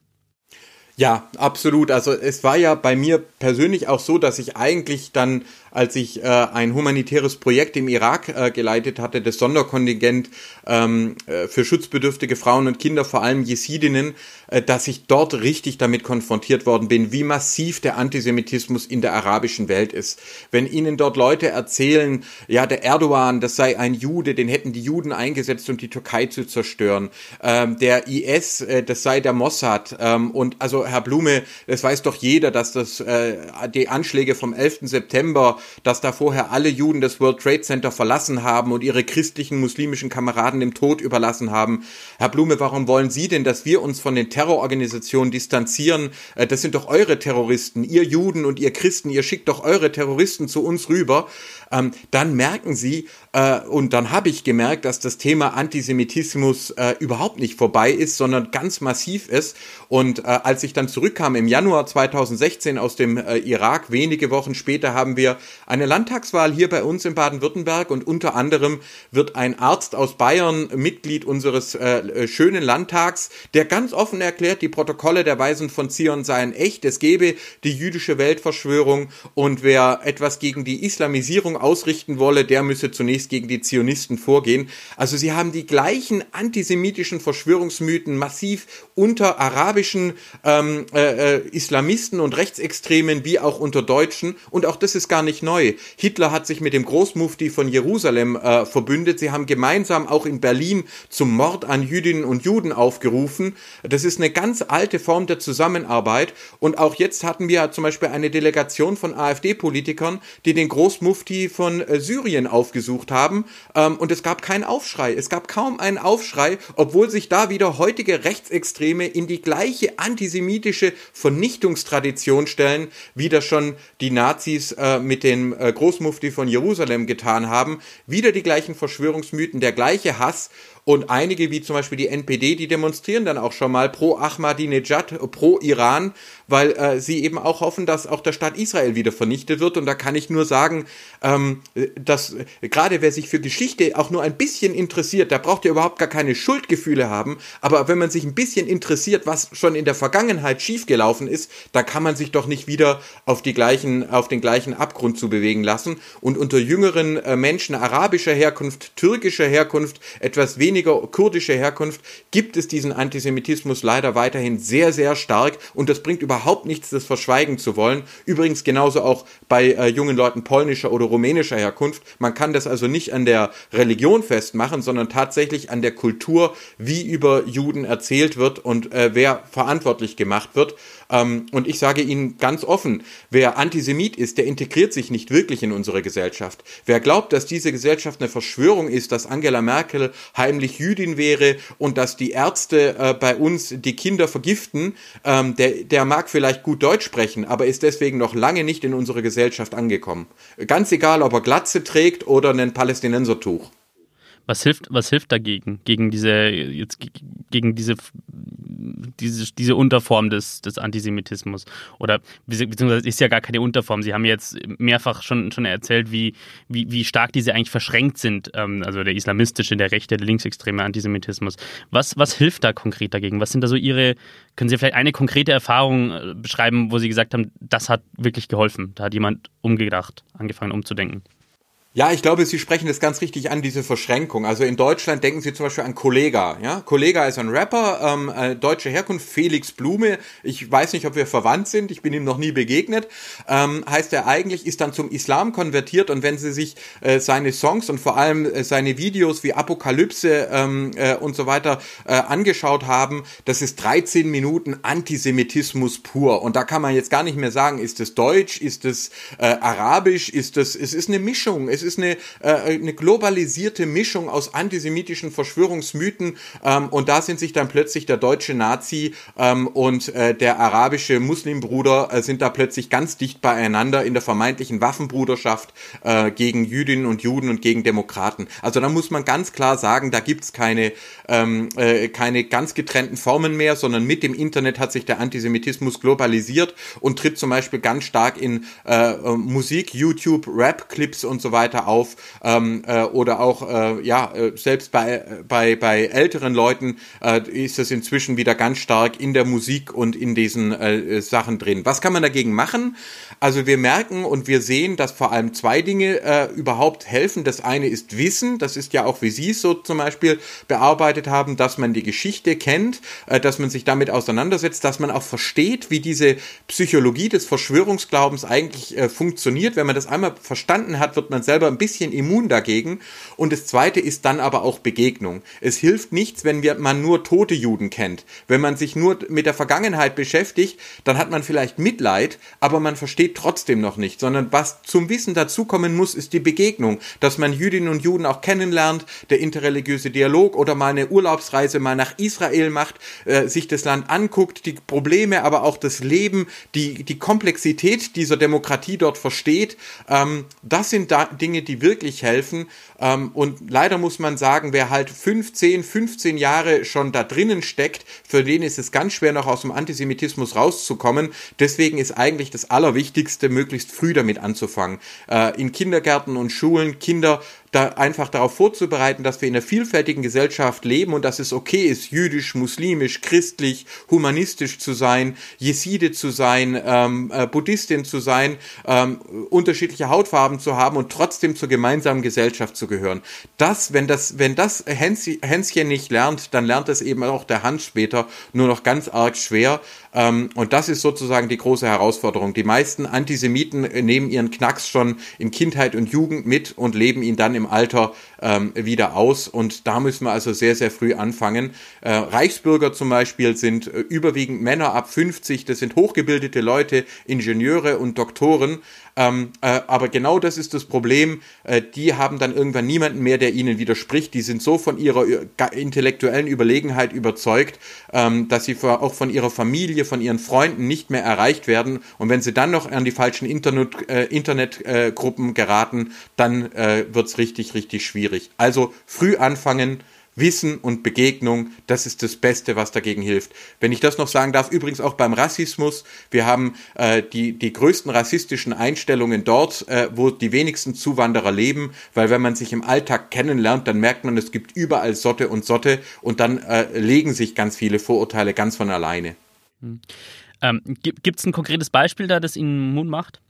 Ja, absolut. Also es war ja bei mir persönlich auch so, dass ich eigentlich dann als ich äh, ein humanitäres Projekt im Irak äh, geleitet hatte, das Sonderkontingent ähm, äh, für schutzbedürftige Frauen und Kinder, vor allem Jesidinnen, äh, dass ich dort richtig damit konfrontiert worden bin, wie massiv der Antisemitismus in der arabischen Welt ist. Wenn ihnen dort Leute erzählen, ja, der Erdogan, das sei ein Jude, den hätten die Juden eingesetzt, um die Türkei zu zerstören. Ähm, der IS, äh, das sei der Mossad. Ähm, und also Herr Blume, das weiß doch jeder, dass das äh, die Anschläge vom 11. September dass da vorher alle Juden das World Trade Center verlassen haben und ihre christlichen, muslimischen Kameraden dem Tod überlassen haben. Herr Blume, warum wollen Sie denn, dass wir uns von den Terrororganisationen distanzieren? Äh, das sind doch eure Terroristen, ihr Juden und ihr Christen, ihr schickt doch eure Terroristen zu uns rüber. Ähm, dann merken Sie, äh, und dann habe ich gemerkt, dass das Thema Antisemitismus äh, überhaupt nicht vorbei ist, sondern ganz massiv ist. Und äh, als ich dann zurückkam im Januar 2016 aus dem äh, Irak, wenige Wochen später haben wir eine Landtagswahl hier bei uns in Baden-Württemberg und unter anderem wird ein Arzt aus Bayern Mitglied unseres äh, äh, schönen Landtags, der ganz offen erklärt, die Protokolle der Weisen von Zion seien echt, es gebe die jüdische Weltverschwörung und wer etwas gegen die Islamisierung ausrichten wolle, der müsse zunächst gegen die Zionisten vorgehen. Also sie haben die gleichen antisemitischen Verschwörungsmythen massiv unter arabischen ähm, äh, äh, Islamisten und Rechtsextremen wie auch unter Deutschen. Und auch das ist gar nicht neu. Hitler hat sich mit dem Großmufti von Jerusalem äh, verbündet. Sie haben gemeinsam auch in Berlin zum Mord an Jüdinnen und Juden aufgerufen. Das ist eine ganz alte Form der Zusammenarbeit. Und auch jetzt hatten wir zum Beispiel eine Delegation von AfD-Politikern, die den Großmufti von äh, Syrien aufgesucht haben ähm, und es gab keinen Aufschrei. Es gab kaum einen Aufschrei, obwohl sich da wieder heutige Rechtsextreme in die gleiche antisemitische Vernichtungstradition stellen, wie das schon die Nazis äh, mit dem äh, Großmufti von Jerusalem getan haben. Wieder die gleichen Verschwörungsmythen, der gleiche Hass und einige, wie zum Beispiel die NPD, die demonstrieren dann auch schon mal pro Ahmadinejad, pro Iran, weil äh, sie eben auch hoffen, dass auch der Staat Israel wieder vernichtet wird. Und da kann ich nur sagen, ähm, dass äh, gerade wer sich für Geschichte auch nur ein bisschen interessiert, der braucht ja überhaupt gar keine Schuldgefühle haben. Aber wenn man sich ein bisschen interessiert, was schon in der Vergangenheit schiefgelaufen ist, da kann man sich doch nicht wieder auf die gleichen, auf den gleichen Abgrund zu bewegen lassen. Und unter jüngeren äh, Menschen arabischer Herkunft, türkischer Herkunft, etwas weniger weniger kurdische Herkunft gibt es diesen Antisemitismus leider weiterhin sehr, sehr stark und das bringt überhaupt nichts, das verschweigen zu wollen. Übrigens genauso auch bei äh, jungen Leuten polnischer oder rumänischer Herkunft. Man kann das also nicht an der Religion festmachen, sondern tatsächlich an der Kultur, wie über Juden erzählt wird und äh, wer verantwortlich gemacht wird. Ähm, und ich sage Ihnen ganz offen, wer Antisemit ist, der integriert sich nicht wirklich in unsere Gesellschaft. Wer glaubt, dass diese Gesellschaft eine Verschwörung ist, dass Angela Merkel heimlich Jüdin wäre und dass die Ärzte äh, bei uns die Kinder vergiften, ähm, der, der mag vielleicht gut Deutsch sprechen, aber ist deswegen noch lange nicht in unsere Gesellschaft angekommen. Ganz egal, ob er Glatze trägt oder ein Palästinensertuch. Was hilft, was hilft dagegen? Gegen diese, jetzt, gegen diese, diese, diese Unterform des, des Antisemitismus? Oder beziehungsweise ist ja gar keine Unterform. Sie haben jetzt mehrfach schon, schon erzählt, wie, wie, wie stark diese eigentlich verschränkt sind. Ähm, also der islamistische, der rechte, der linksextreme Antisemitismus. Was, was hilft da konkret dagegen? Was sind da so Ihre, können Sie vielleicht eine konkrete Erfahrung äh, beschreiben, wo Sie gesagt haben, das hat wirklich geholfen? Da hat jemand umgedacht, angefangen umzudenken? Ja, ich glaube, Sie sprechen das ganz richtig an, diese Verschränkung. Also in Deutschland denken Sie zum Beispiel an Kollega. Ja? Kollega ist ein Rapper, ähm, äh, deutsche Herkunft, Felix Blume. Ich weiß nicht, ob wir verwandt sind, ich bin ihm noch nie begegnet. Ähm, heißt er eigentlich, ist dann zum Islam konvertiert und wenn Sie sich äh, seine Songs und vor allem äh, seine Videos wie Apokalypse ähm, äh, und so weiter äh, angeschaut haben, das ist 13 Minuten Antisemitismus pur. Und da kann man jetzt gar nicht mehr sagen, ist es Deutsch, ist es äh, Arabisch, ist es, es ist eine Mischung. Es es ist eine, äh, eine globalisierte Mischung aus antisemitischen Verschwörungsmythen ähm, und da sind sich dann plötzlich der deutsche Nazi ähm, und äh, der arabische Muslimbruder äh, sind da plötzlich ganz dicht beieinander in der vermeintlichen Waffenbruderschaft äh, gegen Jüdinnen und Juden und gegen Demokraten. Also da muss man ganz klar sagen, da gibt's keine, ähm, äh, keine ganz getrennten Formen mehr, sondern mit dem Internet hat sich der Antisemitismus globalisiert und tritt zum Beispiel ganz stark in äh, Musik, YouTube, Rap-Clips und so weiter weiter auf ähm, äh, oder auch äh, ja äh, selbst bei bei bei älteren Leuten äh, ist es inzwischen wieder ganz stark in der Musik und in diesen äh, Sachen drin. Was kann man dagegen machen? Also wir merken und wir sehen, dass vor allem zwei Dinge äh, überhaupt helfen. Das eine ist Wissen, das ist ja auch wie Sie es so zum Beispiel bearbeitet haben, dass man die Geschichte kennt, äh, dass man sich damit auseinandersetzt, dass man auch versteht, wie diese Psychologie des Verschwörungsglaubens eigentlich äh, funktioniert. Wenn man das einmal verstanden hat, wird man selber ein bisschen immun dagegen. Und das zweite ist dann aber auch Begegnung. Es hilft nichts, wenn wir, man nur tote Juden kennt. Wenn man sich nur mit der Vergangenheit beschäftigt, dann hat man vielleicht Mitleid, aber man versteht trotzdem noch nicht, sondern was zum Wissen dazukommen muss, ist die Begegnung, dass man Jüdinnen und Juden auch kennenlernt, der interreligiöse Dialog oder mal eine Urlaubsreise mal nach Israel macht, äh, sich das Land anguckt, die Probleme, aber auch das Leben, die, die Komplexität dieser Demokratie dort versteht. Ähm, das sind da Dinge, Dinge, die wirklich helfen. Ähm, und leider muss man sagen, wer halt 15, 15 Jahre schon da drinnen steckt, für den ist es ganz schwer, noch aus dem Antisemitismus rauszukommen. Deswegen ist eigentlich das Allerwichtigste, möglichst früh damit anzufangen. Äh, in Kindergärten und Schulen Kinder da einfach darauf vorzubereiten, dass wir in einer vielfältigen Gesellschaft leben und dass es okay ist, jüdisch, muslimisch, christlich, humanistisch zu sein, Jeside zu sein, ähm, äh, Buddhistin zu sein, ähm, unterschiedliche Hautfarben zu haben und trotzdem zur gemeinsamen Gesellschaft zu gehören. Das, wenn das, wenn das Hänschen nicht lernt, dann lernt es eben auch der Hans später nur noch ganz arg schwer. Ähm, und das ist sozusagen die große Herausforderung. Die meisten Antisemiten nehmen ihren Knacks schon in Kindheit und Jugend mit und leben ihn dann im Alter ähm, wieder aus. Und da müssen wir also sehr, sehr früh anfangen. Äh, Reichsbürger zum Beispiel sind äh, überwiegend Männer ab 50. Das sind hochgebildete Leute, Ingenieure und Doktoren. Ähm, äh, aber genau das ist das Problem. Äh, die haben dann irgendwann niemanden mehr, der ihnen widerspricht. Die sind so von ihrer äh, intellektuellen Überlegenheit überzeugt, ähm, dass sie auch von ihrer Familie, von ihren Freunden nicht mehr erreicht werden. Und wenn sie dann noch an die falschen Internet, äh, Internetgruppen geraten, dann äh, wird's richtig, richtig schwierig. Also früh anfangen, Wissen und Begegnung, das ist das Beste, was dagegen hilft. Wenn ich das noch sagen darf, übrigens auch beim Rassismus, wir haben äh, die, die größten rassistischen Einstellungen dort, äh, wo die wenigsten Zuwanderer leben, weil wenn man sich im Alltag kennenlernt, dann merkt man, es gibt überall Sotte und Sotte und dann äh, legen sich ganz viele Vorurteile ganz von alleine. Hm. Ähm, gibt es ein konkretes Beispiel da, das Ihnen Mut macht?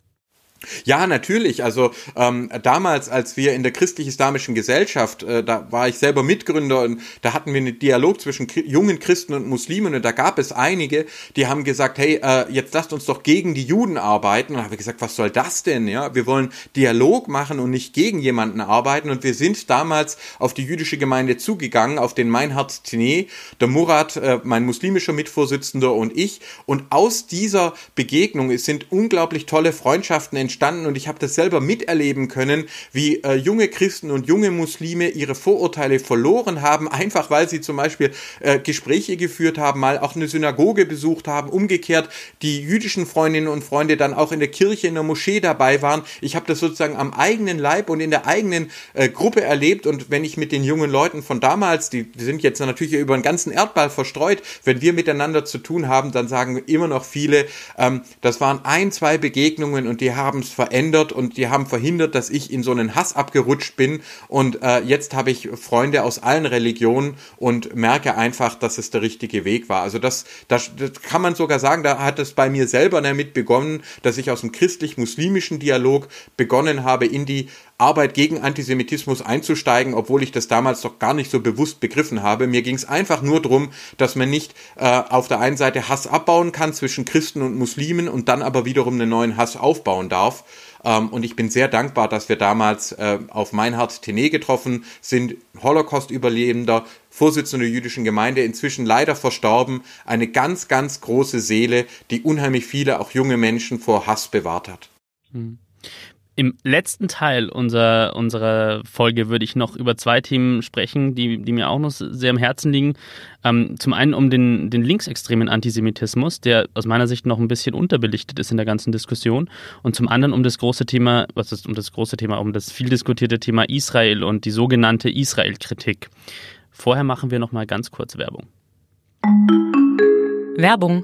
Ja, natürlich. Also ähm, damals, als wir in der christlich-islamischen Gesellschaft, äh, da war ich selber Mitgründer und da hatten wir einen Dialog zwischen jungen Christen und Muslimen und da gab es einige, die haben gesagt, hey, äh, jetzt lasst uns doch gegen die Juden arbeiten. Und da haben wir gesagt, was soll das denn? Ja, wir wollen Dialog machen und nicht gegen jemanden arbeiten. Und wir sind damals auf die jüdische Gemeinde zugegangen, auf den Meinhard Tine, der Murat, äh, mein muslimischer Mitvorsitzender und ich. Und aus dieser Begegnung sind unglaublich tolle Freundschaften entstanden entstanden und ich habe das selber miterleben können, wie äh, junge Christen und junge Muslime ihre Vorurteile verloren haben, einfach weil sie zum Beispiel äh, Gespräche geführt haben, mal auch eine Synagoge besucht haben, umgekehrt die jüdischen Freundinnen und Freunde dann auch in der Kirche, in der Moschee dabei waren. Ich habe das sozusagen am eigenen Leib und in der eigenen äh, Gruppe erlebt und wenn ich mit den jungen Leuten von damals, die, die sind jetzt natürlich über den ganzen Erdball verstreut, wenn wir miteinander zu tun haben, dann sagen immer noch viele, ähm, das waren ein, zwei Begegnungen und die haben es verändert und die haben verhindert, dass ich in so einen Hass abgerutscht bin. Und äh, jetzt habe ich Freunde aus allen Religionen und merke einfach, dass es der richtige Weg war. Also das, das, das kann man sogar sagen, da hat es bei mir selber damit begonnen, dass ich aus dem christlich-muslimischen Dialog begonnen habe, in die Arbeit gegen Antisemitismus einzusteigen, obwohl ich das damals doch gar nicht so bewusst begriffen habe. Mir ging es einfach nur darum, dass man nicht äh, auf der einen Seite Hass abbauen kann zwischen Christen und Muslimen und dann aber wiederum einen neuen Hass aufbauen darf. Ähm, und ich bin sehr dankbar, dass wir damals äh, auf Meinhard Tene getroffen sind, Holocaust-Überlebender, Vorsitzender der jüdischen Gemeinde, inzwischen leider verstorben, eine ganz, ganz große Seele, die unheimlich viele, auch junge Menschen vor Hass bewahrt hat. Hm. Im letzten Teil unserer, unserer Folge würde ich noch über zwei Themen sprechen, die, die mir auch noch sehr am Herzen liegen. Ähm, zum einen um den, den linksextremen Antisemitismus, der aus meiner Sicht noch ein bisschen unterbelichtet ist in der ganzen Diskussion. Und zum anderen um das große Thema, was ist um das große Thema, um das viel diskutierte Thema Israel und die sogenannte Israel-Kritik. Vorher machen wir noch mal ganz kurz Werbung. Werbung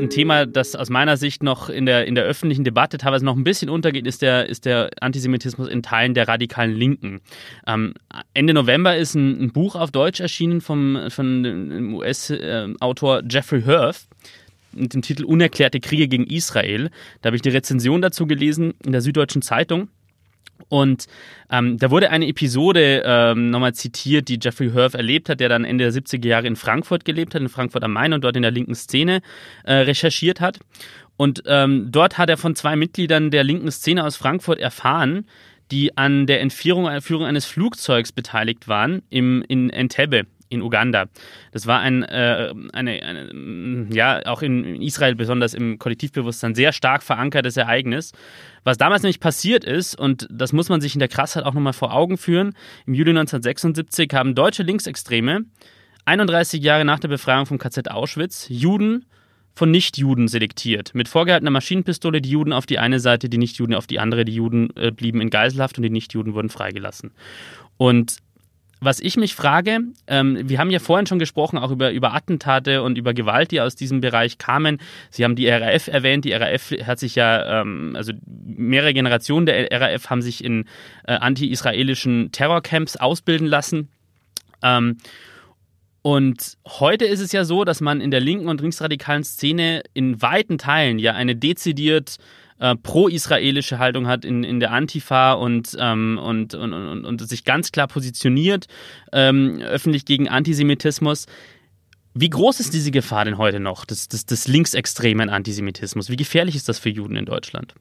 ein Thema, das aus meiner Sicht noch in der, in der öffentlichen Debatte teilweise noch ein bisschen untergeht, ist der, ist der Antisemitismus in Teilen der radikalen Linken. Ähm, Ende November ist ein, ein, Buch auf Deutsch erschienen vom, von dem US-Autor Jeffrey Hirth mit dem Titel Unerklärte Kriege gegen Israel. Da habe ich die Rezension dazu gelesen in der Süddeutschen Zeitung. Und ähm, da wurde eine Episode ähm, nochmal zitiert, die Jeffrey Hirth erlebt hat, der dann Ende der 70er Jahre in Frankfurt gelebt hat, in Frankfurt am Main und dort in der linken Szene äh, recherchiert hat. Und ähm, dort hat er von zwei Mitgliedern der linken Szene aus Frankfurt erfahren, die an der Entführung, Entführung eines Flugzeugs beteiligt waren im, in Entebbe in Uganda. Das war ein, äh, eine, eine, ja, auch in Israel besonders im Kollektivbewusstsein sehr stark verankertes Ereignis. Was damals nämlich passiert ist, und das muss man sich in der Krassheit auch nochmal vor Augen führen, im Juli 1976 haben deutsche Linksextreme 31 Jahre nach der Befreiung vom KZ Auschwitz Juden von Nichtjuden selektiert. Mit vorgehaltener Maschinenpistole die Juden auf die eine Seite, die Nichtjuden auf die andere. Die Juden äh, blieben in Geiselhaft und die Nichtjuden wurden freigelassen. Und was ich mich frage, ähm, wir haben ja vorhin schon gesprochen, auch über, über Attentate und über Gewalt, die aus diesem Bereich kamen. Sie haben die RAF erwähnt. Die RAF hat sich ja, ähm, also mehrere Generationen der RAF haben sich in äh, anti-israelischen Terrorcamps ausbilden lassen. Ähm, und heute ist es ja so, dass man in der linken und linksradikalen Szene in weiten Teilen ja eine dezidiert äh, pro-israelische Haltung hat in, in der Antifa und, ähm, und, und, und, und, sich ganz klar positioniert ähm, öffentlich gegen Antisemitismus. Wie groß ist diese Gefahr denn heute noch, des, des, des linksextremen Antisemitismus? Wie gefährlich ist das für Juden in Deutschland?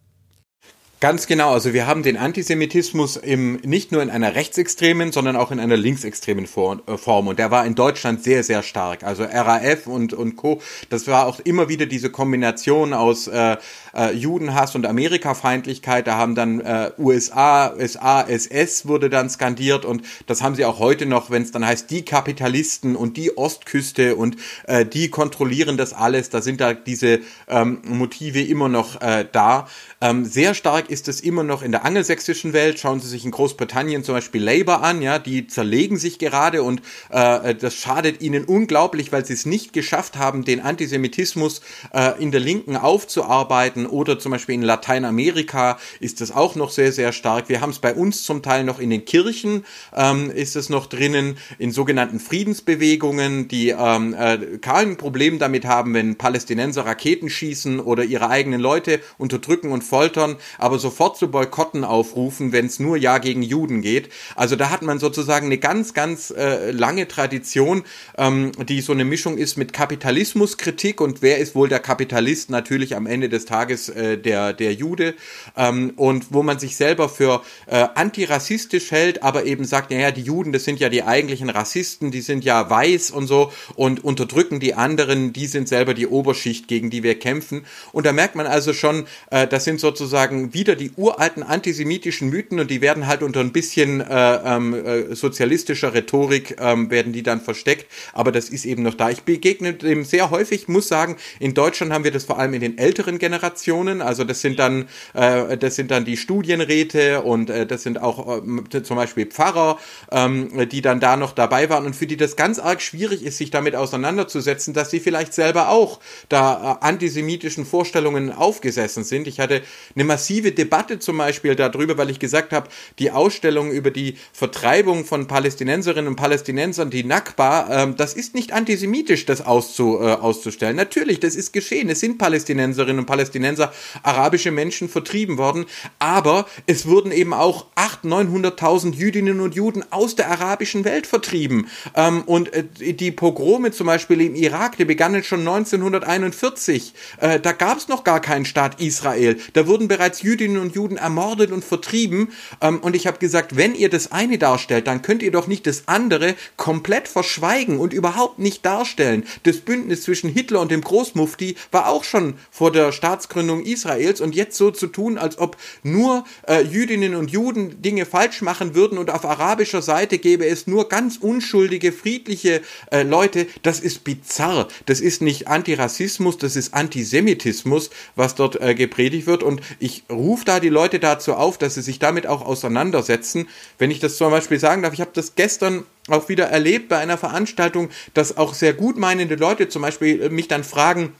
Ganz genau. Also wir haben den Antisemitismus im, nicht nur in einer rechtsextremen, sondern auch in einer linksextremen äh, Form. Und der war in Deutschland sehr, sehr stark. Also RAF und, und Co. Das war auch immer wieder diese Kombination aus äh, äh, Judenhass und Amerikafeindlichkeit. Da haben dann äh, USA, SA, SS wurde dann skandiert und das haben sie auch heute noch, wenn es dann heißt, die Kapitalisten und die Ostküste und äh, die kontrollieren das alles. Da sind da diese ähm, Motive immer noch äh, da. Ähm, sehr stark ist es immer noch in der angelsächsischen Welt. Schauen Sie sich in Großbritannien zum Beispiel Labour an, ja, die zerlegen sich gerade und äh, das schadet ihnen unglaublich, weil sie es nicht geschafft haben, den Antisemitismus äh, in der Linken aufzuarbeiten oder zum Beispiel in Lateinamerika ist das auch noch sehr, sehr stark. Wir haben es bei uns zum Teil noch in den Kirchen, ähm, ist es noch drinnen, in sogenannten Friedensbewegungen, die ähm, äh, kein Problem damit haben, wenn Palästinenser Raketen schießen oder ihre eigenen Leute unterdrücken und foltern, aber sofort zu Boykotten aufrufen, wenn es nur Ja gegen Juden geht. Also da hat man sozusagen eine ganz, ganz äh, lange Tradition, ähm, die so eine Mischung ist mit Kapitalismuskritik und wer ist wohl der Kapitalist? Natürlich am Ende des Tages äh, der, der Jude ähm, und wo man sich selber für äh, antirassistisch hält, aber eben sagt, naja, die Juden, das sind ja die eigentlichen Rassisten, die sind ja weiß und so und unterdrücken die anderen, die sind selber die Oberschicht, gegen die wir kämpfen. Und da merkt man also schon, äh, das sind sozusagen wieder die uralten antisemitischen Mythen und die werden halt unter ein bisschen äh, ähm, äh, sozialistischer Rhetorik ähm, werden die dann versteckt, aber das ist eben noch da. Ich begegne dem sehr häufig, muss sagen, in Deutschland haben wir das vor allem in den älteren Generationen, also das sind dann äh, das sind dann die Studienräte und äh, das sind auch äh, zum Beispiel Pfarrer, ähm, die dann da noch dabei waren und für die das ganz arg schwierig ist, sich damit auseinanderzusetzen, dass sie vielleicht selber auch da äh, antisemitischen Vorstellungen aufgesessen sind. Ich hatte eine massive Debatte zum Beispiel darüber, weil ich gesagt habe, die Ausstellung über die Vertreibung von Palästinenserinnen und Palästinensern, die Nakba, ähm, das ist nicht antisemitisch, das auszu, äh, auszustellen. Natürlich, das ist geschehen. Es sind Palästinenserinnen und Palästinenser, arabische Menschen vertrieben worden, aber es wurden eben auch 800.000, 900.000 Jüdinnen und Juden aus der arabischen Welt vertrieben. Ähm, und äh, die Pogrome zum Beispiel im Irak, die begannen schon 1941. Äh, da gab es noch gar keinen Staat Israel. Da wurden bereits Jüdinnen und Juden ermordet und vertrieben. Ähm, und ich habe gesagt, wenn ihr das eine darstellt, dann könnt ihr doch nicht das andere komplett verschweigen und überhaupt nicht darstellen. Das Bündnis zwischen Hitler und dem Großmufti war auch schon vor der Staatsgründung Israels und jetzt so zu tun, als ob nur äh, Jüdinnen und Juden Dinge falsch machen würden und auf arabischer Seite gäbe es nur ganz unschuldige, friedliche äh, Leute, das ist bizarr. Das ist nicht Antirassismus, das ist Antisemitismus, was dort äh, gepredigt wird. Und ich rufe da die Leute dazu auf, dass sie sich damit auch auseinandersetzen. Wenn ich das zum Beispiel sagen darf, ich habe das gestern auch wieder erlebt bei einer Veranstaltung, dass auch sehr gut meinende Leute zum Beispiel äh, mich dann fragen,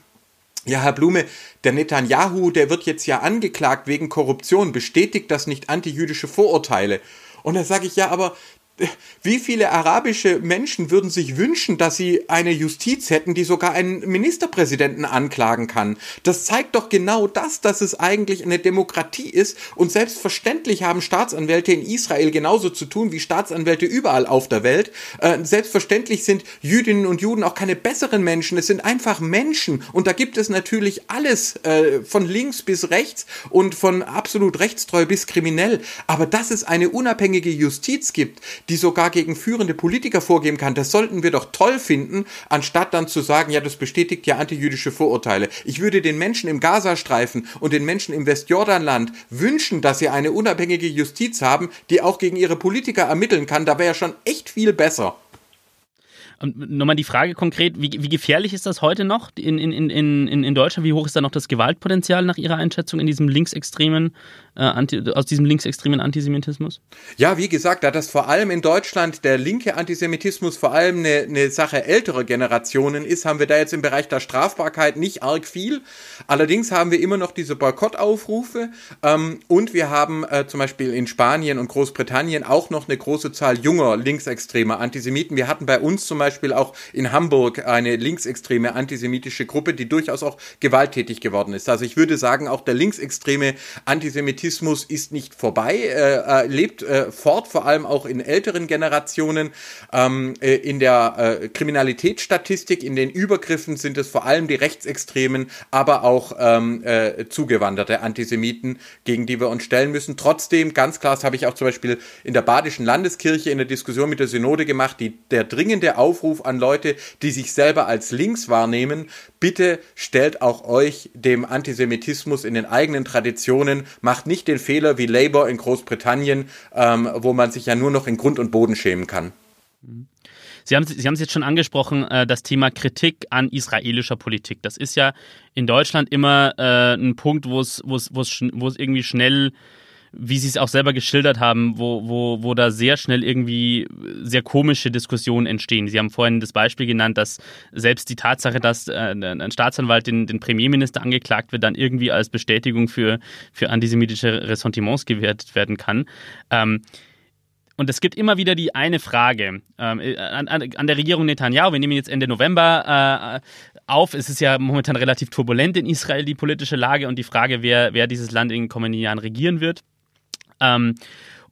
ja, Herr Blume, der Netanyahu, der wird jetzt ja angeklagt wegen Korruption. Bestätigt das nicht antijüdische Vorurteile? Und da sage ich, ja, aber wie viele arabische Menschen würden sich wünschen, dass sie eine Justiz hätten, die sogar einen Ministerpräsidenten anklagen kann? Das zeigt doch genau das, dass es eigentlich eine Demokratie ist und selbstverständlich haben Staatsanwälte in Israel genauso zu tun wie Staatsanwälte überall auf der Welt. Äh, selbstverständlich sind Jüdinnen und Juden auch keine besseren Menschen, es sind einfach Menschen und da gibt es natürlich alles äh, von links bis rechts und von absolut rechtstreu bis kriminell. Aber dass es eine unabhängige Justiz gibt, die sogar gegen führende Politiker vorgehen kann, das sollten wir doch toll finden, anstatt dann zu sagen, ja, das bestätigt ja antijüdische Vorurteile. Ich würde den Menschen im Gazastreifen und den Menschen im Westjordanland wünschen, dass sie eine unabhängige Justiz haben, die auch gegen ihre Politiker ermitteln kann. Da wäre ja schon echt viel besser. Und nochmal die Frage konkret, wie, wie gefährlich ist das heute noch in, in, in, in, Deutschland? Wie hoch ist da noch das Gewaltpotenzial nach Ihrer Einschätzung in diesem linksextremen, äh, anti, aus diesem linksextremen Antisemitismus? Ja, wie gesagt, da das vor allem in Deutschland der linke Antisemitismus vor allem eine, eine Sache älterer Generationen ist, haben wir da jetzt im Bereich der Strafbarkeit nicht arg viel. Allerdings haben wir immer noch diese Boykottaufrufe ähm, und wir haben äh, zum Beispiel in Spanien und Großbritannien auch noch eine große Zahl junger linksextremer Antisemiten. Wir hatten bei uns zum Beispiel Beispiel auch in Hamburg eine linksextreme antisemitische Gruppe, die durchaus auch gewalttätig geworden ist. Also ich würde sagen, auch der linksextreme Antisemitismus ist nicht vorbei, äh, lebt äh, fort, vor allem auch in älteren Generationen. Ähm, äh, in der äh, Kriminalitätsstatistik, in den Übergriffen sind es vor allem die Rechtsextremen, aber auch ähm, äh, zugewanderte Antisemiten, gegen die wir uns stellen müssen. Trotzdem, ganz klar, das habe ich auch zum Beispiel in der Badischen Landeskirche in der Diskussion mit der Synode gemacht, die, der dringende Aufruf Aufruf an Leute, die sich selber als links wahrnehmen. Bitte stellt auch euch dem Antisemitismus in den eigenen Traditionen. Macht nicht den Fehler wie Labour in Großbritannien, ähm, wo man sich ja nur noch in Grund und Boden schämen kann. Sie haben, Sie haben es jetzt schon angesprochen, äh, das Thema Kritik an israelischer Politik. Das ist ja in Deutschland immer äh, ein Punkt, wo es, wo es, irgendwie schnell wie Sie es auch selber geschildert haben, wo, wo, wo da sehr schnell irgendwie sehr komische Diskussionen entstehen. Sie haben vorhin das Beispiel genannt, dass selbst die Tatsache, dass äh, ein Staatsanwalt den, den Premierminister angeklagt wird, dann irgendwie als Bestätigung für, für antisemitische Ressentiments gewertet werden kann. Ähm, und es gibt immer wieder die eine Frage ähm, an, an, der Regierung Netanyahu. Wir nehmen jetzt Ende November äh, auf. Es ist ja momentan relativ turbulent in Israel, die politische Lage und die Frage, wer, wer dieses Land in den kommenden Jahren regieren wird. Ähm,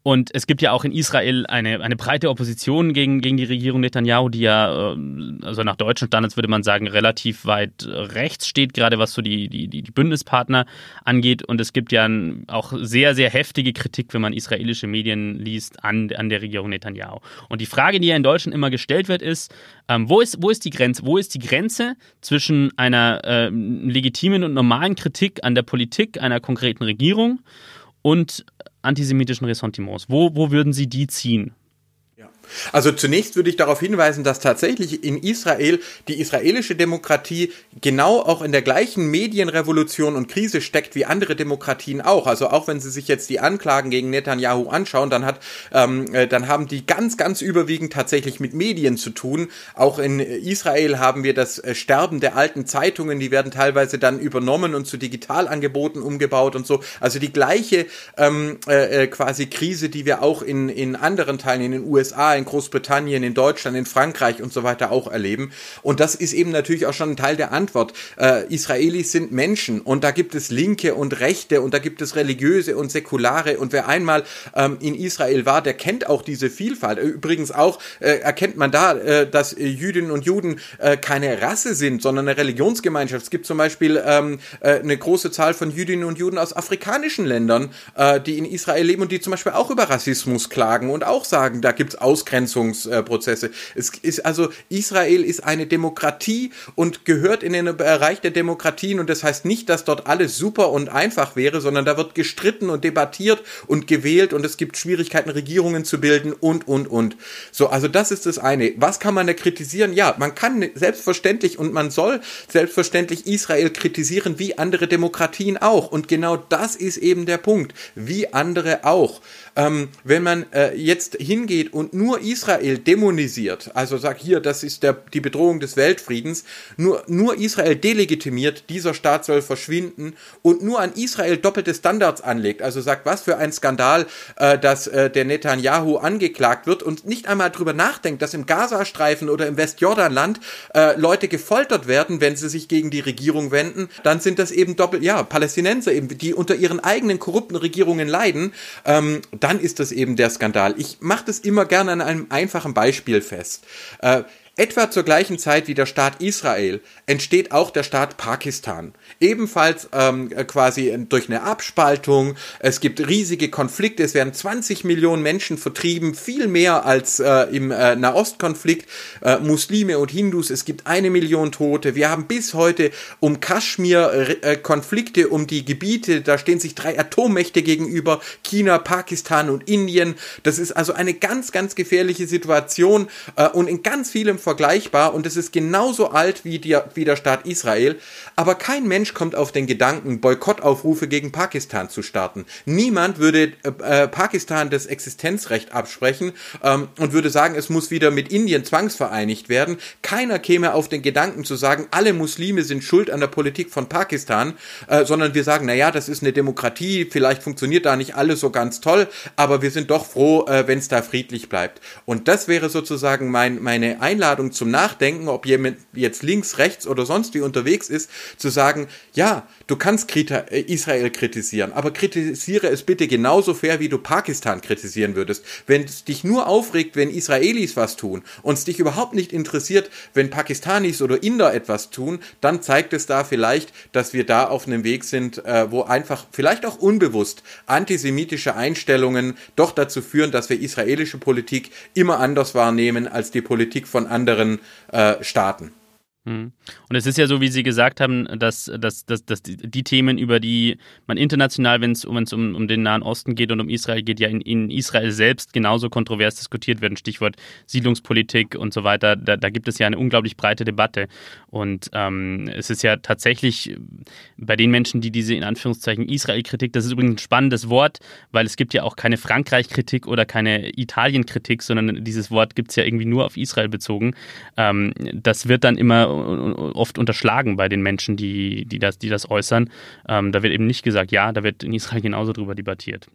und es gibt ja auch in Israel eine, eine breite Opposition gegen, gegen die Regierung Netanyahu, die ja, äh, also nach deutschen Standards würde man sagen, relativ weit rechts steht, gerade was so die, die, die Bündnispartner angeht. Und es gibt ja auch sehr, sehr heftige Kritik, wenn man israelische Medien liest, an, an der Regierung Netanyahu. Und die Frage, die ja in Deutschland immer gestellt wird, ist, ähm, wo, ist wo ist die Grenze? Wo ist die Grenze zwischen einer äh, legitimen und normalen Kritik an der Politik einer konkreten Regierung und antisemitischen Ressentiments. Wo, wo würden Sie die ziehen? Also zunächst würde ich darauf hinweisen, dass tatsächlich in Israel die israelische Demokratie genau auch in der gleichen Medienrevolution und Krise steckt wie andere Demokratien auch. Also auch wenn Sie sich jetzt die Anklagen gegen Netanyahu anschauen, dann hat, ähm, äh, dann haben die ganz, ganz überwiegend tatsächlich mit Medien zu tun. Auch in Israel haben wir das äh, Sterben der alten Zeitungen, die werden teilweise dann übernommen und zu Digitalangeboten umgebaut und so. Also die gleiche ähm, äh, äh quasi Krise, die wir auch in, in anderen Teilen in den USA, in Großbritannien, in Deutschland, in Frankreich und so weiter auch erleben. Und das ist eben natürlich auch schon ein Teil der Antwort. Äh, Israelis sind Menschen und da gibt es Linke und Rechte und da gibt es religiöse und säkulare und wer einmal ähm, in Israel war, der kennt auch diese Vielfalt. Übrigens auch äh, erkennt man da, äh, dass Jüdinnen und Juden äh, keine Rasse sind, sondern eine Religionsgemeinschaft. Es gibt zum Beispiel ähm, äh, eine große Zahl von Jüdinnen und Juden aus afrikanischen Ländern, äh, die in Israel leben und die zum Beispiel auch über Rassismus klagen und auch sagen, da gibt es Ausgrenzungen Abgrenzungsprozesse. Es ist also, Israel ist eine Demokratie und gehört in den Bereich der Demokratien und das heißt nicht, dass dort alles super und einfach wäre, sondern da wird gestritten und debattiert und gewählt und es gibt Schwierigkeiten, Regierungen zu bilden und, und, und. So, also das ist das eine. Was kann man da kritisieren? Ja, man kann selbstverständlich und man soll selbstverständlich Israel kritisieren, wie andere Demokratien auch. Und genau das ist eben der Punkt. Wie andere auch. Ähm, wenn man äh, jetzt hingeht und nur Israel dämonisiert, also sagt hier, das ist der, die Bedrohung des Weltfriedens, nur, nur Israel delegitimiert, dieser Staat soll verschwinden und nur an Israel doppelte Standards anlegt, also sagt, was für ein Skandal, äh, dass äh, der Netanyahu angeklagt wird und nicht einmal drüber nachdenkt, dass im Gazastreifen oder im Westjordanland äh, Leute gefoltert werden, wenn sie sich gegen die Regierung wenden, dann sind das eben doppelt, ja, Palästinenser eben, die unter ihren eigenen korrupten Regierungen leiden. Ähm, dann ist das eben der Skandal. Ich mache das immer gerne an einem einfachen Beispiel fest. Äh, Etwa zur gleichen Zeit wie der Staat Israel entsteht auch der Staat Pakistan. Ebenfalls ähm, quasi durch eine Abspaltung. Es gibt riesige Konflikte. Es werden 20 Millionen Menschen vertrieben, viel mehr als äh, im äh, Nahostkonflikt. Äh, Muslime und Hindus. Es gibt eine Million Tote. Wir haben bis heute um Kaschmir äh, Konflikte um die Gebiete. Da stehen sich drei Atommächte gegenüber. China, Pakistan und Indien. Das ist also eine ganz, ganz gefährliche Situation äh, und in ganz vielen vergleichbar und es ist genauso alt wie, die, wie der Staat Israel. Aber kein Mensch kommt auf den Gedanken, Boykottaufrufe gegen Pakistan zu starten. Niemand würde äh, äh, Pakistan das Existenzrecht absprechen ähm, und würde sagen, es muss wieder mit Indien zwangsvereinigt werden. Keiner käme auf den Gedanken zu sagen, alle Muslime sind schuld an der Politik von Pakistan, äh, sondern wir sagen, naja, das ist eine Demokratie, vielleicht funktioniert da nicht alles so ganz toll, aber wir sind doch froh, äh, wenn es da friedlich bleibt. Und das wäre sozusagen mein, meine Einladung Einladung zum Nachdenken, ob jemand jetzt links, rechts oder sonst wie unterwegs ist, zu sagen, ja, du kannst äh, Israel kritisieren, aber kritisiere es bitte genauso fair, wie du Pakistan kritisieren würdest. Wenn es dich nur aufregt, wenn Israelis was tun und es dich überhaupt nicht interessiert, wenn Pakistanis oder Inder etwas tun, dann zeigt es da vielleicht, dass wir da auf einem Weg sind, äh, wo einfach vielleicht auch unbewusst antisemitische Einstellungen doch dazu führen, dass wir israelische Politik immer anders wahrnehmen als die Politik von anderen anderen äh, Staaten. Hm. Und es ist ja so, wie Sie gesagt haben, dass, dass, dass, dass die Themen, über die man international, wenn es um, um, den Nahen Osten geht und um Israel geht, ja in, in Israel selbst genauso kontrovers diskutiert werden. Stichwort Siedlungspolitik und so weiter. Da, da gibt es ja eine unglaublich breite Debatte. Und ähm, es ist ja tatsächlich bei den Menschen, die diese in Anführungszeichen Israel-Kritik, das ist übrigens ein spannendes Wort, weil es gibt ja auch keine Frankreich-Kritik oder keine Italien-Kritik, sondern dieses Wort gibt es ja irgendwie nur auf Israel bezogen. Ähm, das wird dann immer oft unterschlagen bei den Menschen, die, die, das, die das äußern. Ähm, da wird eben nicht gesagt, ja, da wird in Israel genauso drüber debattiert.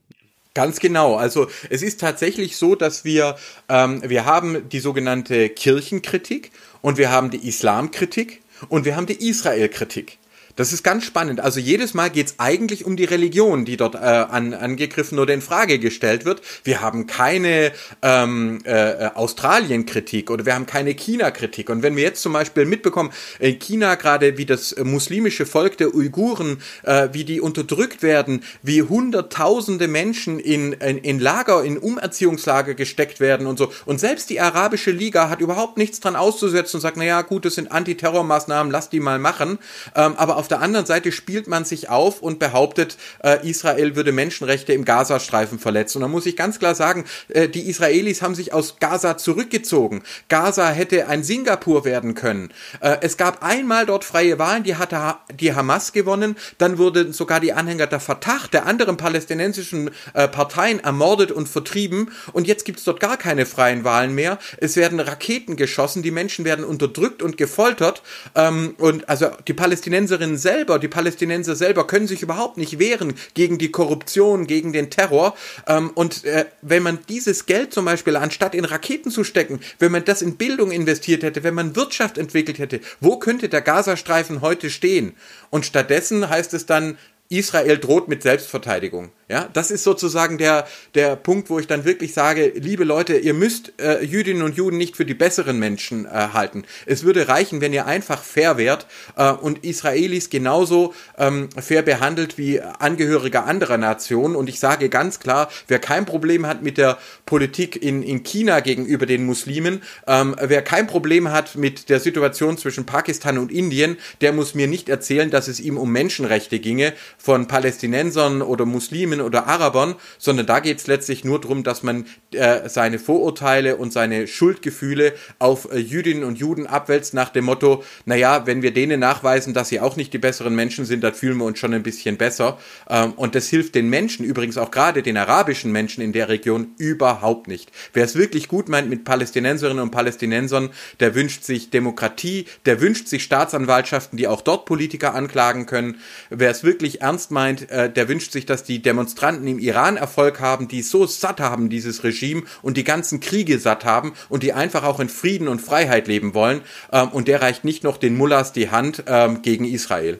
Ganz genau. Also es ist tatsächlich so, dass wir, ähm, wir haben die sogenannte Kirchenkritik und wir haben die Islamkritik und wir haben die Israelkritik. Das ist ganz spannend. Also jedes Mal geht es eigentlich um die Religion, die dort äh, an, angegriffen oder in Frage gestellt wird. Wir haben keine ähm, äh, Australien-Kritik oder wir haben keine China-Kritik. Und wenn wir jetzt zum Beispiel mitbekommen, in China gerade wie das muslimische Volk der Uiguren, äh, wie die unterdrückt werden, wie hunderttausende Menschen in, in, in Lager, in Umerziehungslager gesteckt werden und so. Und selbst die Arabische Liga hat überhaupt nichts dran auszusetzen und sagt, naja, gut, das sind Antiterrormaßnahmen, lass die mal machen. Ähm, aber auf auf der anderen Seite spielt man sich auf und behauptet, äh, Israel würde Menschenrechte im Gazastreifen verletzen. Und da muss ich ganz klar sagen, äh, die Israelis haben sich aus Gaza zurückgezogen. Gaza hätte ein Singapur werden können. Äh, es gab einmal dort freie Wahlen, die hatte ha die Hamas gewonnen. Dann wurden sogar die Anhänger der Fatah, der anderen palästinensischen äh, Parteien, ermordet und vertrieben. Und jetzt gibt es dort gar keine freien Wahlen mehr. Es werden Raketen geschossen, die Menschen werden unterdrückt und gefoltert. Ähm, und also die Palästinenserinnen selber, die Palästinenser selber können sich überhaupt nicht wehren gegen die Korruption, gegen den Terror. Ähm, und äh, wenn man dieses Geld zum Beispiel anstatt in Raketen zu stecken, wenn man das in Bildung investiert hätte, wenn man Wirtschaft entwickelt hätte, wo könnte der Gazastreifen heute stehen? Und stattdessen heißt es dann, Israel droht mit Selbstverteidigung. Ja, das ist sozusagen der, der Punkt, wo ich dann wirklich sage, liebe Leute, ihr müsst äh, Jüdinnen und Juden nicht für die besseren Menschen äh, halten. Es würde reichen, wenn ihr einfach fair wärt äh, und Israelis genauso ähm, fair behandelt wie Angehörige anderer Nationen. Und ich sage ganz klar, wer kein Problem hat mit der Politik in, in China gegenüber den Muslimen, ähm, wer kein Problem hat mit der Situation zwischen Pakistan und Indien, der muss mir nicht erzählen, dass es ihm um Menschenrechte ginge von Palästinensern oder Muslimen oder Arabern, sondern da geht es letztlich nur darum, dass man äh, seine Vorurteile und seine Schuldgefühle auf äh, Jüdinnen und Juden abwälzt nach dem Motto, naja, wenn wir denen nachweisen, dass sie auch nicht die besseren Menschen sind, dann fühlen wir uns schon ein bisschen besser. Ähm, und das hilft den Menschen, übrigens auch gerade den arabischen Menschen in der Region, überhaupt nicht. Wer es wirklich gut meint mit Palästinenserinnen und Palästinensern, der wünscht sich Demokratie, der wünscht sich Staatsanwaltschaften, die auch dort Politiker anklagen können. Wer es wirklich ernst meint, äh, der wünscht sich, dass die Demonstranten im Iran Erfolg haben, die so satt haben, dieses Regime und die ganzen Kriege satt haben und die einfach auch in Frieden und Freiheit leben wollen. Ähm, und der reicht nicht noch den Mullahs die Hand ähm, gegen Israel.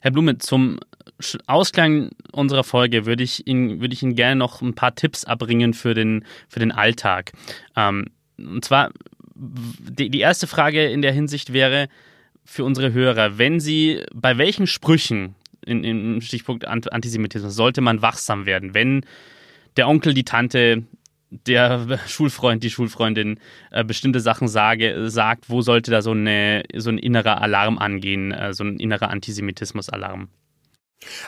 Herr Blume, zum Ausklang unserer Folge würde ich Ihnen, würde ich Ihnen gerne noch ein paar Tipps abbringen für den, für den Alltag. Ähm, und zwar, die, die erste Frage in der Hinsicht wäre für unsere Hörer, wenn Sie bei welchen Sprüchen in, im Stichpunkt Antisemitismus sollte man wachsam werden, wenn der Onkel, die Tante, der [LAUGHS] Schulfreund, die Schulfreundin äh, bestimmte Sachen sage, sagt, wo sollte da so, eine, so ein innerer Alarm angehen, äh, so ein innerer Antisemitismus-Alarm?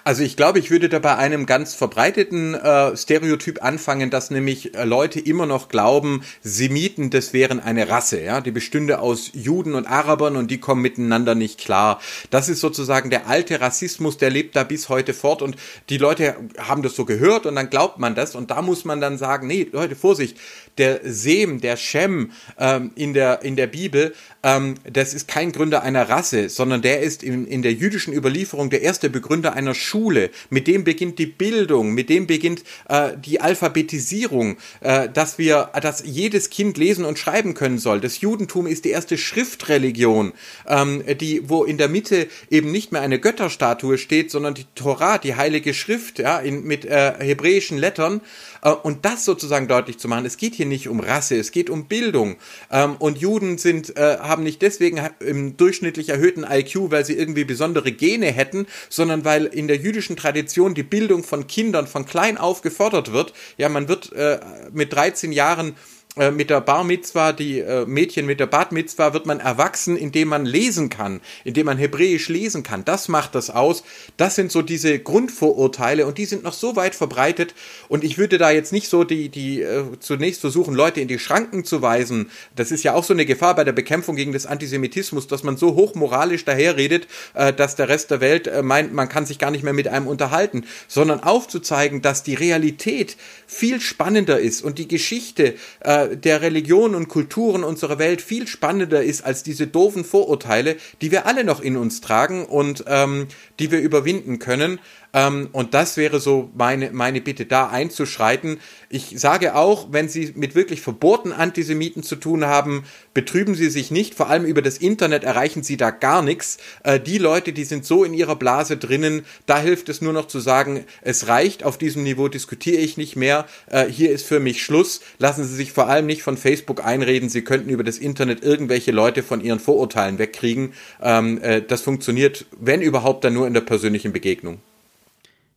Also ich glaube, ich würde da bei einem ganz verbreiteten äh, Stereotyp anfangen, dass nämlich äh, Leute immer noch glauben, Semiten, das wären eine Rasse, ja, die bestünde aus Juden und Arabern und die kommen miteinander nicht klar. Das ist sozusagen der alte Rassismus, der lebt da bis heute fort und die Leute haben das so gehört und dann glaubt man das und da muss man dann sagen, nee, Leute, Vorsicht, der Sem, der Shem ähm, in, der, in der Bibel, ähm, das ist kein Gründer einer Rasse, sondern der ist in, in der jüdischen Überlieferung der erste Begründer einer Schule. Mit dem beginnt die Bildung, mit dem beginnt äh, die Alphabetisierung, äh, dass wir, dass jedes Kind lesen und schreiben können soll. Das Judentum ist die erste Schriftreligion, ähm, die, wo in der Mitte eben nicht mehr eine Götterstatue steht, sondern die Torah, die heilige Schrift, ja, in, mit äh, hebräischen Lettern. Äh, und das sozusagen deutlich zu machen. Es geht hier nicht um Rasse, es geht um Bildung. Ähm, und Juden sind, äh, haben nicht deswegen im durchschnittlich erhöhten IQ, weil sie irgendwie besondere Gene hätten, sondern weil in der jüdischen Tradition die Bildung von Kindern von klein auf gefordert wird. Ja, man wird äh, mit 13 Jahren äh, mit der Bar Mitzwa, die äh, Mädchen mit der Bat Mitzwa, wird man erwachsen, indem man lesen kann, indem man Hebräisch lesen kann. Das macht das aus. Das sind so diese Grundvorurteile und die sind noch so weit verbreitet. Und ich würde da jetzt nicht so die, die äh, zunächst versuchen, Leute in die Schranken zu weisen. Das ist ja auch so eine Gefahr bei der Bekämpfung gegen das Antisemitismus, dass man so hochmoralisch daherredet, äh, dass der Rest der Welt äh, meint, man kann sich gar nicht mehr mit einem unterhalten, sondern aufzuzeigen, dass die Realität viel spannender ist und die Geschichte äh, der Religion und Kulturen unserer Welt viel spannender ist als diese doofen Vorurteile, die wir alle noch in uns tragen und ähm, die wir überwinden können. Ähm, und das wäre so meine, meine Bitte, da einzuschreiten. Ich sage auch, wenn Sie mit wirklich verbohrten Antisemiten zu tun haben, betrüben Sie sich nicht. Vor allem über das Internet erreichen Sie da gar nichts. Äh, die Leute, die sind so in ihrer Blase drinnen, da hilft es nur noch zu sagen, es reicht, auf diesem Niveau diskutiere ich nicht mehr. Äh, hier ist für mich Schluss. Lassen Sie sich vor allem nicht von Facebook einreden, Sie könnten über das Internet irgendwelche Leute von ihren Vorurteilen wegkriegen. Ähm, äh, das funktioniert, wenn überhaupt, dann nur in der persönlichen Begegnung.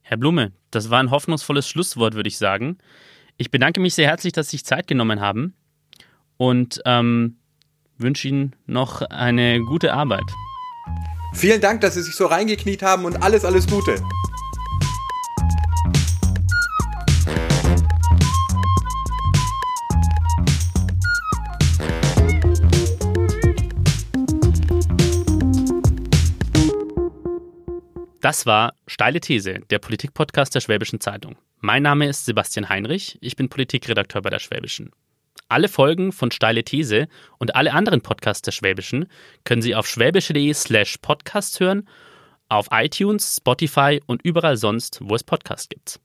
Herr Blume, das war ein hoffnungsvolles Schlusswort, würde ich sagen. Ich bedanke mich sehr herzlich, dass Sie sich Zeit genommen haben und ähm, wünsche Ihnen noch eine gute Arbeit. Vielen Dank, dass Sie sich so reingekniet haben und alles, alles Gute. Das war Steile These, der Politikpodcast der Schwäbischen Zeitung. Mein Name ist Sebastian Heinrich, ich bin Politikredakteur bei der Schwäbischen. Alle Folgen von Steile These und alle anderen Podcasts der Schwäbischen können Sie auf schwäbische.de slash podcast hören, auf iTunes, Spotify und überall sonst, wo es Podcasts gibt.